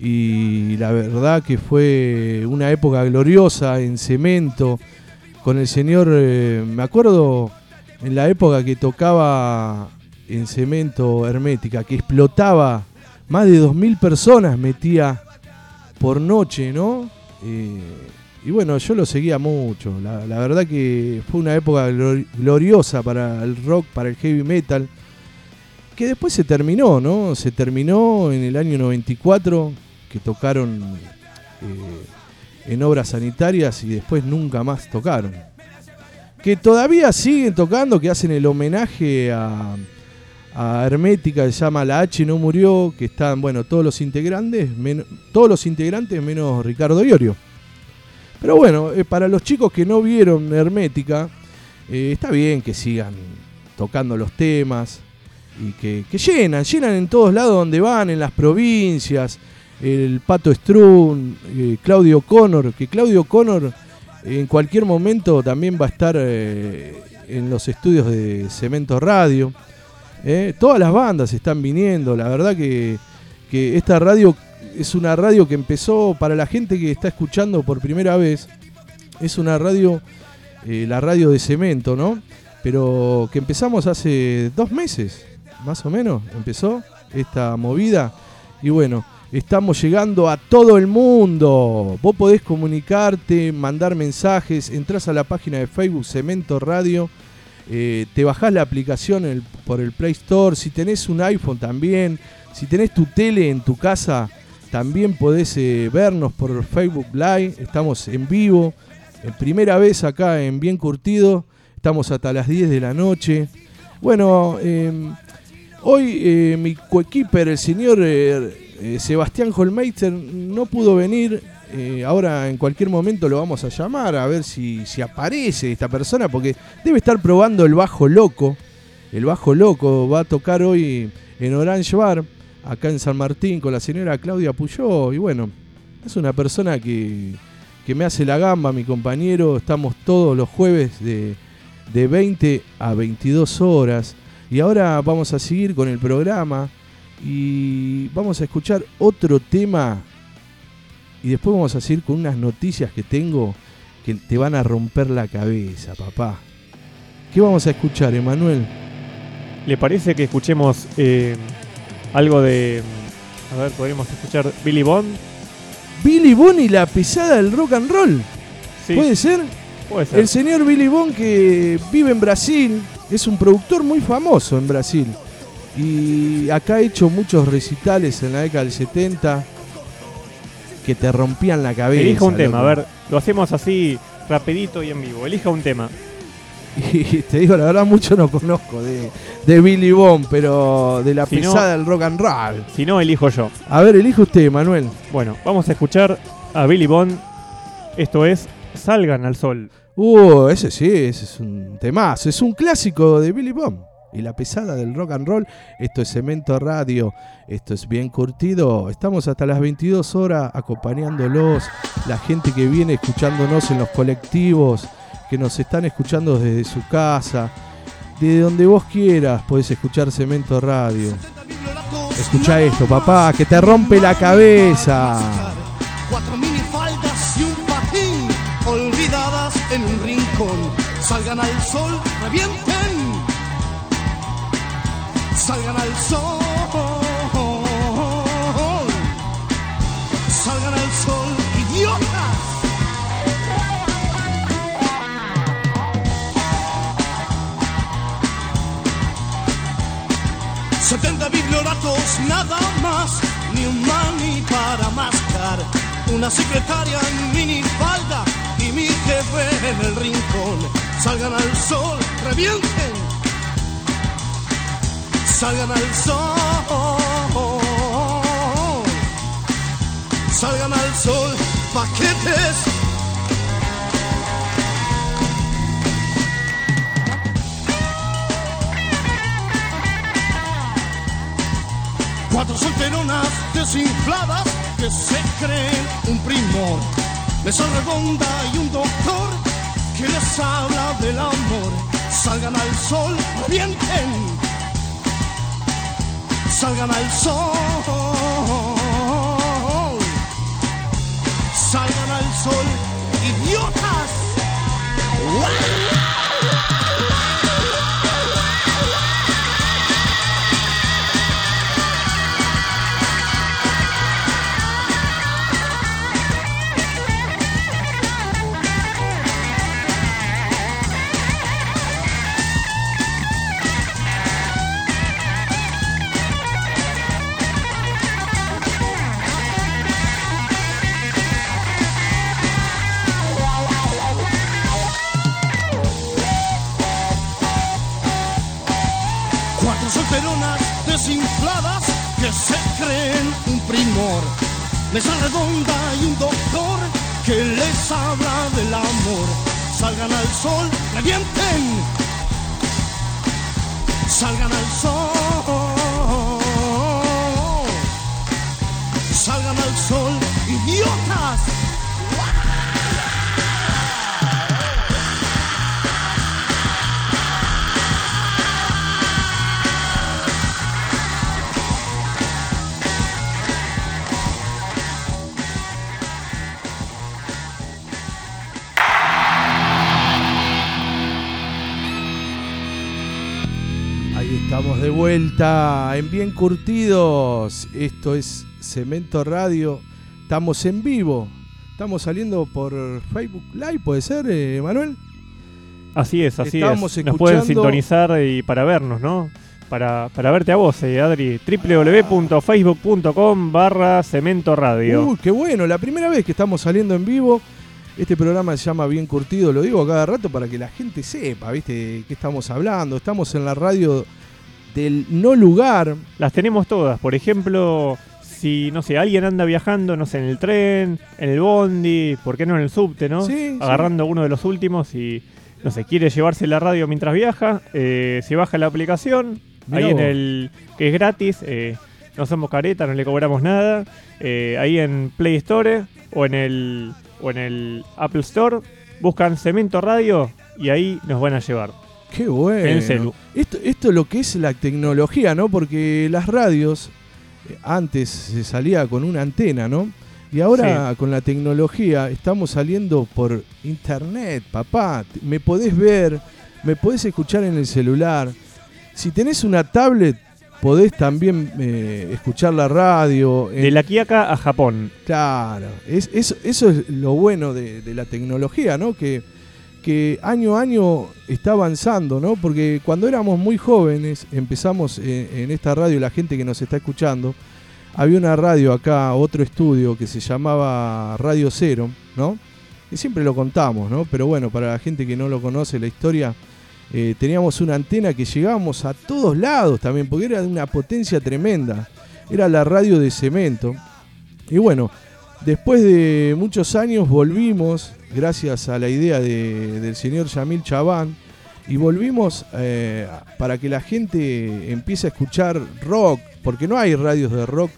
B: Y la verdad que fue una época gloriosa en cemento, con el señor, eh, me acuerdo en la época que tocaba en cemento Hermética, que explotaba, más de 2.000 personas metía por noche, ¿no? Eh, y bueno, yo lo seguía mucho. La, verdad que fue una época glor- gloriosa para el rock, para el heavy metal. Que después se terminó, ¿no? Se terminó en el año 94, que tocaron eh, en obras sanitarias y después nunca más tocaron. Que todavía siguen tocando, que hacen el homenaje a, a Hermética, se llama La H no murió, que están, bueno, todos los integrantes, todos los integrantes menos Ricardo Iorio. Pero bueno, eh, para los chicos que no vieron Hermética, eh, está bien que sigan tocando los temas y que, llenan, llenan en todos lados donde van, en las provincias. El Pato Strun, eh, Claudio Connor, que Claudio Connor en cualquier momento también va a estar en los estudios de Cemento Radio. Todas las bandas están viniendo. La verdad que, que esta radio es una radio que empezó para la gente que está escuchando por primera vez. Es una radio, eh, la radio de cemento, ¿no? Pero que empezamos hace dos meses, más o menos, empezó esta movida. Y bueno, estamos llegando a todo el mundo. Vos podés comunicarte, mandar mensajes, entras a la página de Facebook Cemento Radio, eh, te bajás la aplicación por el Play Store. Si tenés un iPhone también, si tenés tu tele en tu casa, también podés eh, vernos por Facebook Live. Estamos en vivo, en primera vez acá en Bien Curtido. Estamos hasta las 10 de la noche. Bueno, eh, hoy eh, mi coequiper, el señor eh, eh, Sebastián Holmeister, no pudo venir. Eh, ahora en cualquier momento lo vamos a llamar a ver si, si aparece esta persona, porque debe estar probando el bajo loco. El bajo loco va a tocar hoy en Orange Bar, acá en San Martín, con la señora Claudia Puyó. Y bueno, es una persona que, que me hace la gamba, mi compañero. Estamos todos los jueves de, de 20 a 22 horas. Y ahora vamos a seguir con el programa y vamos a escuchar otro tema. Y después vamos a seguir con unas noticias que tengo que te van a romper la cabeza, papá. ¿Qué vamos a escuchar, Emanuel?
C: ¿Le parece que escuchemos eh, algo de. A ver, podríamos escuchar Billy Bond.
B: Billy Bond y la pesada del rock and roll.
C: Sí.
B: ¿Puede ser?
C: Puede ser.
B: El señor Billy Bond que vive en Brasil, es un productor muy famoso en Brasil. Y acá ha hecho muchos recitales en la década del 70 que te rompían la cabeza.
C: Elija un tema, a ver, lo hacemos así rapidito y en vivo. Elija un tema.
B: Y te digo, la verdad, mucho no conozco de, de Billy Bond, pero de la
C: Si no-
B: pesada del rock and roll.
C: Si no, elijo yo.
B: A ver, elige usted, Manuel.
C: Bueno, vamos a escuchar a Billy Bond. Esto es Salgan al Sol.
B: Uh, ese sí, ese es un temazo. Es un clásico de Billy Bond. Y la pesada del rock and roll. Esto es Cemento Radio. Esto es bien curtido. Estamos hasta las 22 horas acompañándolos. La gente que viene escuchándonos en los colectivos. Que nos están escuchando desde su casa. De donde vos quieras podés escuchar Cemento Radio. Escucha esto, papá, que te rompe la cabeza.
P: Cuatro minifaldas y un patín olvidadas en un rincón. Salgan al sol, revienten. Salgan al sol. Para mascar, una secretaria en minifalda y mi jefe en el rincón. Salgan al sol, revienten, salgan al sol, salgan al sol, paquetes. Cuatro solteronas desinfladas que se creen un primor. Mesa redonda y un doctor que les habla del amor. Salgan al sol, revienten. Salgan al sol. Salgan al sol, idiotas. Cuatro habla del amor. Salgan al sol, revienten. Salgan al sol.
B: De vuelta en Bien Curtidos. Esto es Cemento Radio. Estamos en vivo. Estamos saliendo por Facebook Live, ¿puede ser, eh, Manuel?
C: Así es, así
B: Estamos
C: es. Nos pueden
B: escuchando-
C: sintonizar y para vernos, ¿no? Para, para verte a vos, eh, Adri. www.facebook.com barra Cemento Radio.
B: Uy, qué bueno. La primera vez que estamos saliendo en vivo. Este programa se llama Bien Curtido, lo digo a cada rato para que la gente sepa, ¿viste? Qué estamos hablando. Estamos en la radio del no lugar.
C: Las tenemos todas. Por ejemplo, si, no sé, alguien anda viajando, no sé, en el tren, en el bondi, ¿por qué no en el subte, no?
B: Sí,
C: Agarrando uno de los últimos y, no sé, quiere llevarse la radio mientras viaja, eh, se baja la aplicación,
B: Mirá
C: ahí en el, que es gratis, eh, no somos caretas, no le cobramos nada, eh, ahí en Play Store o en el, o en el Apple Store, buscan Cemento Radio y ahí nos van a llevar.
B: Qué bueno.
C: En el celu.
B: Esto, esto es lo que es la tecnología, ¿no? Porque las radios eh, antes se salía con una antena, ¿no? Y ahora con la tecnología estamos saliendo por internet, papá. Me podés ver, me podés escuchar en el celular. Si tenés una tablet, podés también eh, escuchar la radio.
C: De la Quiaca a Japón.
B: Claro, es, eso, eso es lo bueno de, de la tecnología, ¿no? Que, que año a año está avanzando, ¿no? Porque cuando éramos muy jóvenes, empezamos en, en esta radio, la gente que nos está escuchando, había una radio acá, otro estudio que se llamaba Radio Cero, ¿no? Que siempre lo contamos, ¿no? Pero bueno, para la gente que no lo conoce la historia, eh, teníamos una antena que llegábamos a todos lados también, porque era de una potencia tremenda. Era la radio de cemento. Y bueno, después de muchos años volvimos, gracias a la idea de- del señor Yamil Chabán, y volvimos eh, para que la gente empiece a escuchar rock, porque no hay radios de rock,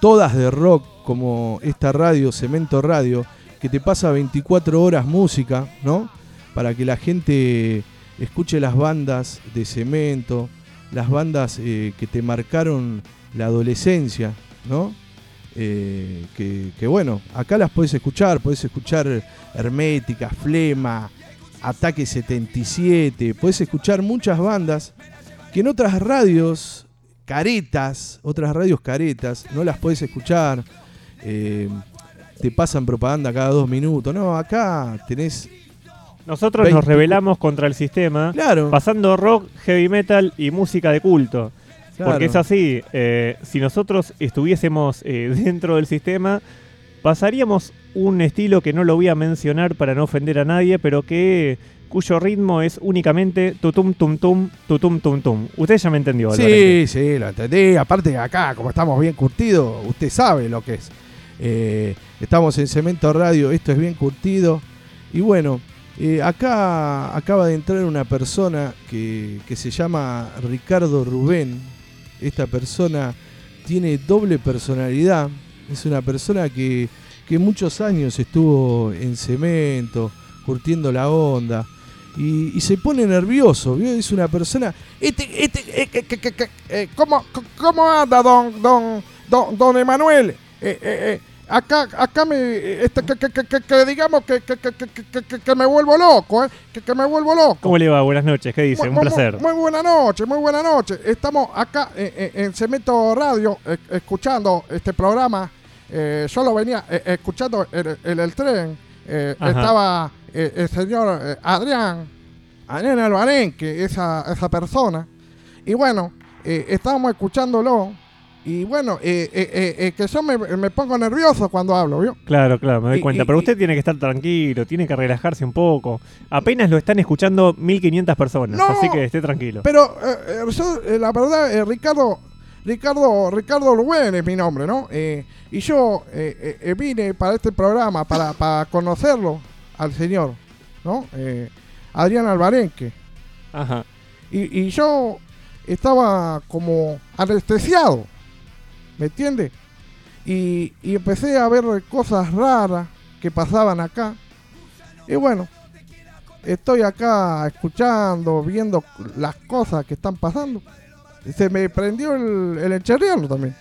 B: todas de rock, como esta radio, Cemento Radio, que te pasa 24 horas música, ¿no? Para que la gente escuche las bandas de cemento, las bandas eh, que te marcaron la adolescencia, ¿no? Eh, que, que bueno, acá las puedes escuchar, puedes escuchar Hermética, Flema, Ataque 77, puedes escuchar muchas bandas que en otras radios caretas, otras radios caretas, no las puedes escuchar, eh, te pasan propaganda cada dos minutos, no, acá tenés...
C: Nosotros
B: 20
C: nos rebelamos contra el sistema,
B: Claro.
C: pasando rock, heavy metal y música de culto.
B: Claro.
C: Porque es así, eh, si nosotros estuviésemos eh, dentro del sistema, pasaríamos un estilo que no lo voy a mencionar para no ofender a nadie, pero que cuyo ritmo es únicamente tutum tum tum, tutum tum tum. Usted ya me entendió,
B: Sí, sí, lo entendí. Aparte acá, como estamos bien curtidos, usted sabe lo que es. Eh, estamos en Cemento Radio, esto es bien curtido. Y bueno, eh, acá acaba de entrar una persona que, que se llama Ricardo Rubén. Esta persona tiene doble personalidad. Es una persona que, que muchos años estuvo en cemento, curtiendo la onda. Y, se pone nervioso, ¿vio? Es una persona
Q: Este, este, eh, que- eh, ¿cómo, ¿Cómo anda, don, don, don, don Emanuel? Eh, eh, eh, acá, acá me, este, que, que- que- que- digamos que, que, que- que- que- que- que me vuelvo loco, ¿eh? Que, me vuelvo loco.
C: ¿Cómo le va? Buenas noches, ¿qué dice?
Q: Muy-
C: Un
Q: muy-
C: placer.
Q: Muy, buena noche, muy buena noche. Estamos acá eh, eh, en Cemento Radio eh, escuchando este programa. Eh, yo lo venía escuchando en, en el tren. Estaba el señor Adrián, Adrián Albarenque, esa, esa persona. Y bueno, estábamos escuchándolo. Y bueno, eh, eh, eh, eh, que yo me, me pongo nervioso cuando hablo, ¿vio?
C: Claro, claro, me doy
Q: Y-
C: cuenta.
Q: y-
C: Pero usted tiene que estar tranquilo, tiene que relajarse un poco. Apenas lo están escuchando 1500 personas,
Q: No,
C: así que esté tranquilo.
Q: Pero yo, la verdad, Ricardo, Ricardo, Ricardo Luen es mi nombre, ¿no? Y yo vine para este programa para, para conocerlo al señor, ¿no? Adrián Albarenque.
C: Ajá.
Q: Y, y yo estaba como anestesiado, ¿me entiende? Y, y empecé a ver cosas raras que pasaban acá. Y bueno, estoy acá escuchando, viendo las cosas que están pasando. Se me prendió el, el encherriano también.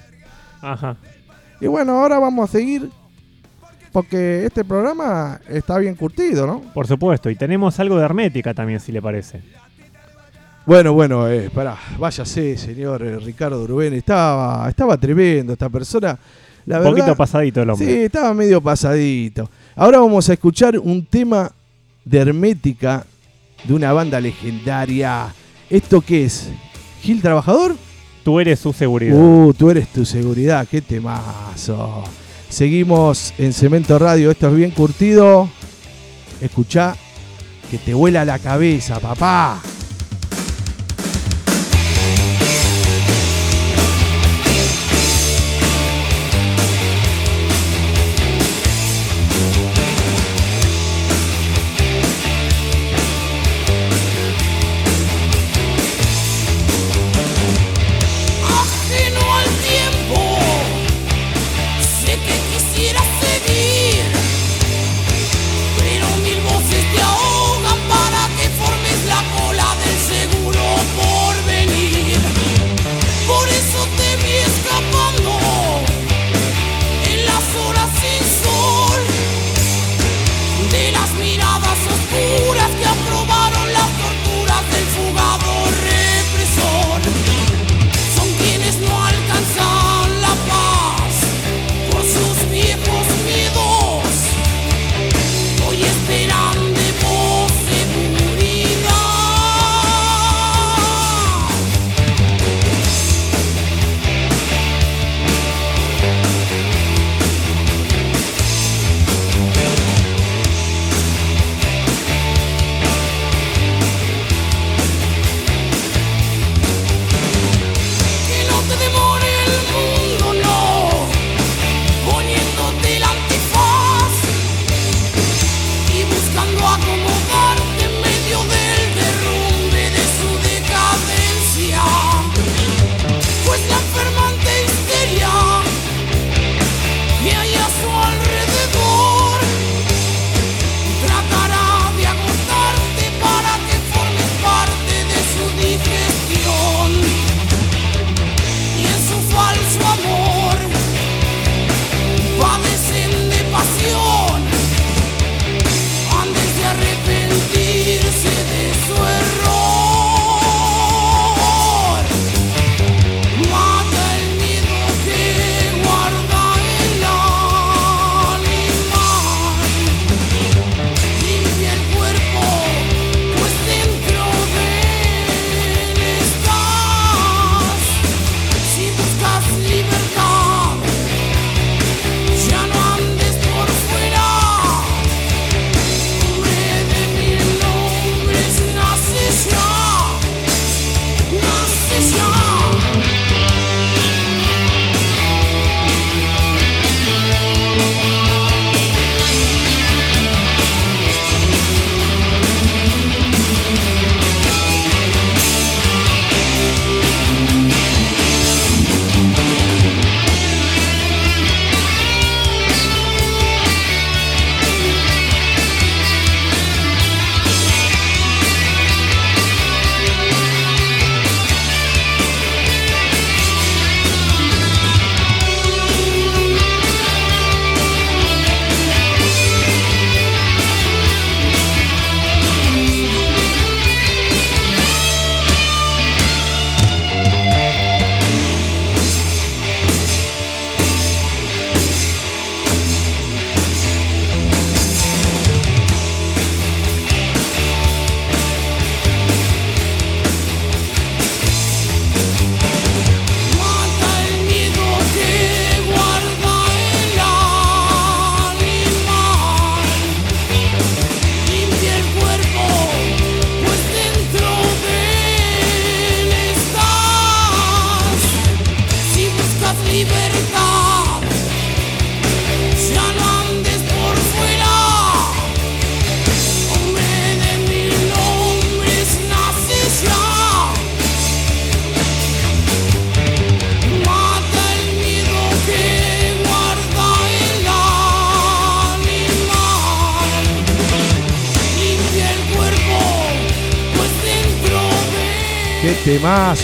C: Ajá.
Q: Y bueno, ahora vamos a seguir porque este programa está bien curtido, ¿no?
C: Por supuesto, y tenemos algo de hermética también, si le parece.
R: Bueno, bueno, eh, pará, váyase, señor eh, Ricardo Urbén. Estaba, estaba tremendo esta persona.
C: Un poquito pasadito el hombre.
R: Sí, estaba medio pasadito. Ahora vamos a escuchar un tema de Hermética de una banda legendaria. ¿Esto qué es? ¿Gil Trabajador?
C: Tú eres su seguridad.
R: Uh, tú eres tu seguridad, qué temazo. Seguimos en Cemento Radio, esto es bien curtido. Escuchá que te vuela la cabeza, papá.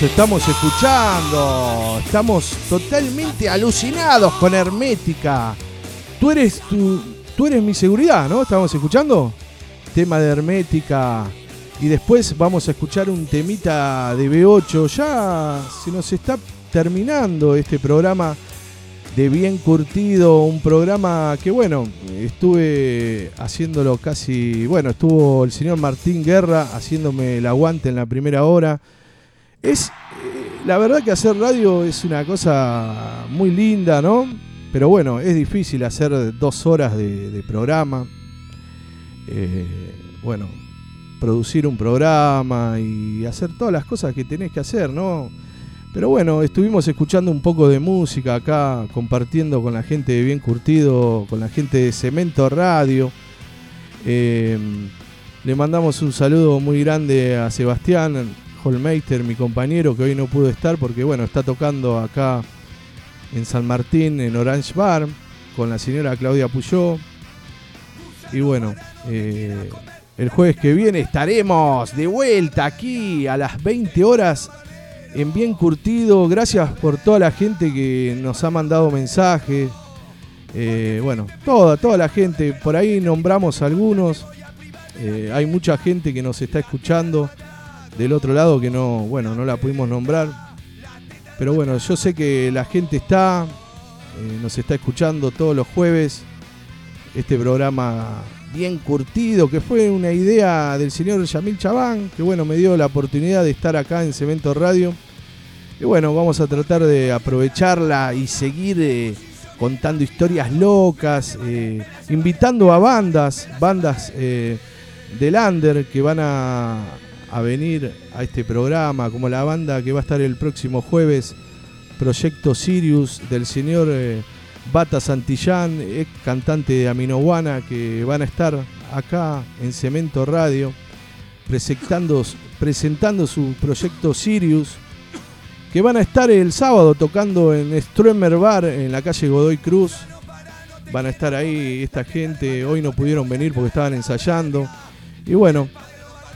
R: estamos escuchando. Estamos totalmente alucinados con Hermética. Tú eres tu, tú eres mi seguridad, ¿no? Estamos escuchando tema de Hermética.
B: Y después vamos a escuchar un temita de B8. Ya se nos está terminando este programa de bien curtido, un programa que bueno, estuve haciéndolo casi, bueno, estuvo el señor Martín Guerra haciéndome el aguante en la primera hora. Es. eh, La verdad que hacer radio es una cosa muy linda, ¿no? Pero bueno, es difícil hacer dos horas de, programa. Eh, bueno, producir un programa y hacer todas las cosas que tenés que hacer, ¿no? Pero bueno, estuvimos escuchando un poco de música acá, compartiendo con la gente de Bien Curtido, con la gente de Cemento Radio. Eh, le mandamos un saludo muy grande a Sebastián Holmeister, mi compañero, que hoy no pudo estar porque, bueno, está tocando acá en San Martín, en Orange Bar, con la señora Claudia Puyó. Y bueno, eh, el jueves que viene estaremos de vuelta aquí a las 20 horas en Bien Curtido. Gracias por toda la gente que nos ha mandado mensajes. Eh, bueno, toda, toda la gente. Por ahí nombramos algunos. Eh, hay mucha gente que nos está escuchando del otro lado que no, bueno, no la pudimos nombrar. Pero bueno, yo sé que la gente está, eh, nos está escuchando todos los jueves. Este programa bien curtido, que fue una idea del señor Yamil Chabán, que bueno, me dio la oportunidad de estar acá en Cemento Radio. Y bueno, vamos a tratar de aprovecharla y seguir eh, contando historias locas, eh, invitando a bandas, bandas del Under que van a, a venir a este programa, como la banda que va a estar el próximo jueves, Proyecto Sirius, del señor eh, Bata Santillán, ex cantante de Aminoguana, que van a estar acá en Cemento Radio presentando, presentando su proyecto Sirius, que van a estar el sábado tocando en Stroemer Bar en la calle Godoy Cruz. Van a estar ahí esta gente, hoy no pudieron venir porque estaban ensayando. Y bueno,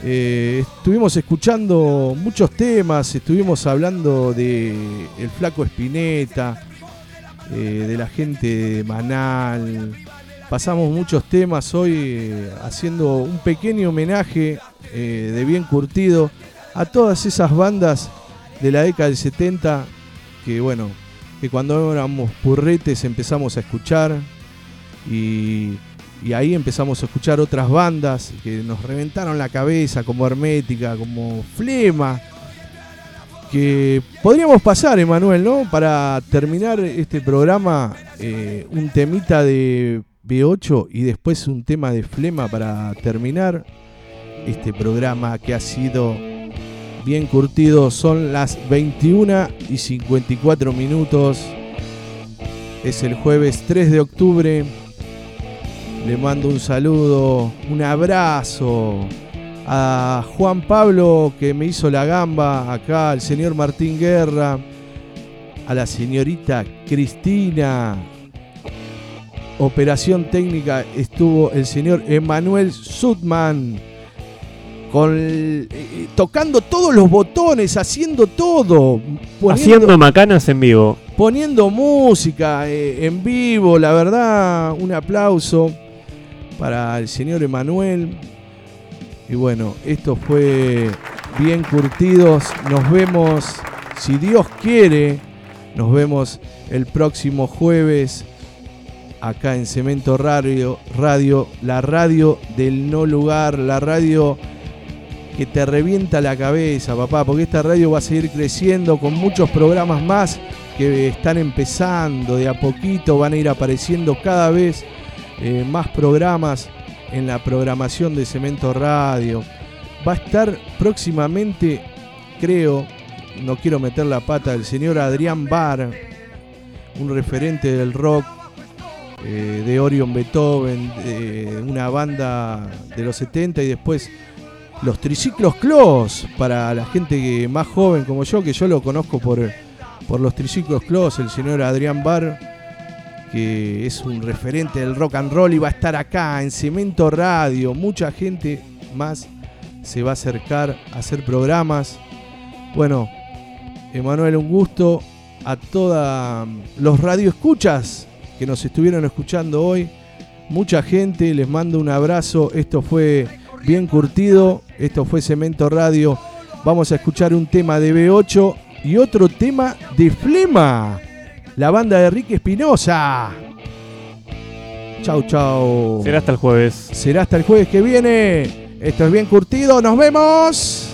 B: eh, estuvimos escuchando muchos temas, estuvimos hablando de El Flaco Espineta, eh, de la gente de Manal. Pasamos muchos temas hoy eh, haciendo un pequeño homenaje de bien curtido a todas esas bandas de la década del 70 que bueno, que cuando éramos purretes empezamos a escuchar y, y ahí empezamos a escuchar otras bandas que nos reventaron la cabeza como Hermética, como Flema, que podríamos pasar, Emanuel, ¿no? Para terminar este programa, eh, un temita de B8 y después un tema de Flema para terminar este programa que ha sido bien curtido. Son las 21 y 54 minutos. Es el jueves 3 de octubre. Le mando un saludo, un abrazo a Juan Pablo que me hizo la gamba acá, al señor Martín Guerra, a la señorita Cristina. Operación técnica estuvo el señor Emanuel Sutman con el- eh, tocando todos los botones, haciendo todo, poniendo-
C: Haciendo macanas en vivo.
B: poniendo música eh, en vivo, la verdad, un aplauso para el señor Emanuel. Y bueno, esto fue bien curtidos. Nos vemos, si Dios quiere, nos vemos el próximo jueves acá en Cemento Radio, Radio, la radio del no lugar, la radio que te revienta la cabeza, papá, porque esta radio va a seguir creciendo con muchos programas más que están empezando de a poquito, van a ir apareciendo cada vez eh, más programas en la programación de Cemento Radio. Va a estar próximamente, creo, no quiero meter la pata, el señor Adrián Bar, un referente del rock eh, de Orion Beethoven, una banda de los 70 y después los triciclos Clos para la gente más joven como yo, que yo lo conozco por, por los triciclos Clos, el señor Adrián Bar, que es un referente del rock and roll y va a estar acá en Cemento Radio. Mucha gente más se va a acercar a hacer programas. Bueno, Emanuel, un gusto a todos mm, los radioescuchas que nos estuvieron escuchando hoy. Mucha gente, les mando un abrazo. Esto fue
S: bien curtido. Esto fue Cemento Radio. Vamos a escuchar un tema de B8 y otro tema de Flema la banda de Ricky Espinosa. Chau, chau.
C: Será hasta el jueves.
S: Será hasta el jueves que viene. Esto es bien curtido. Nos vemos.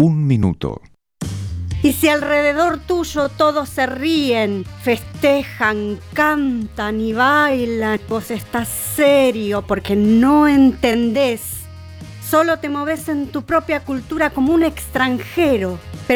G: Un minuto.
T: Y si alrededor tuyo todos se ríen, festejan, cantan y bailan, vos estás serio porque no entendés. Solo te moves en tu propia cultura como un extranjero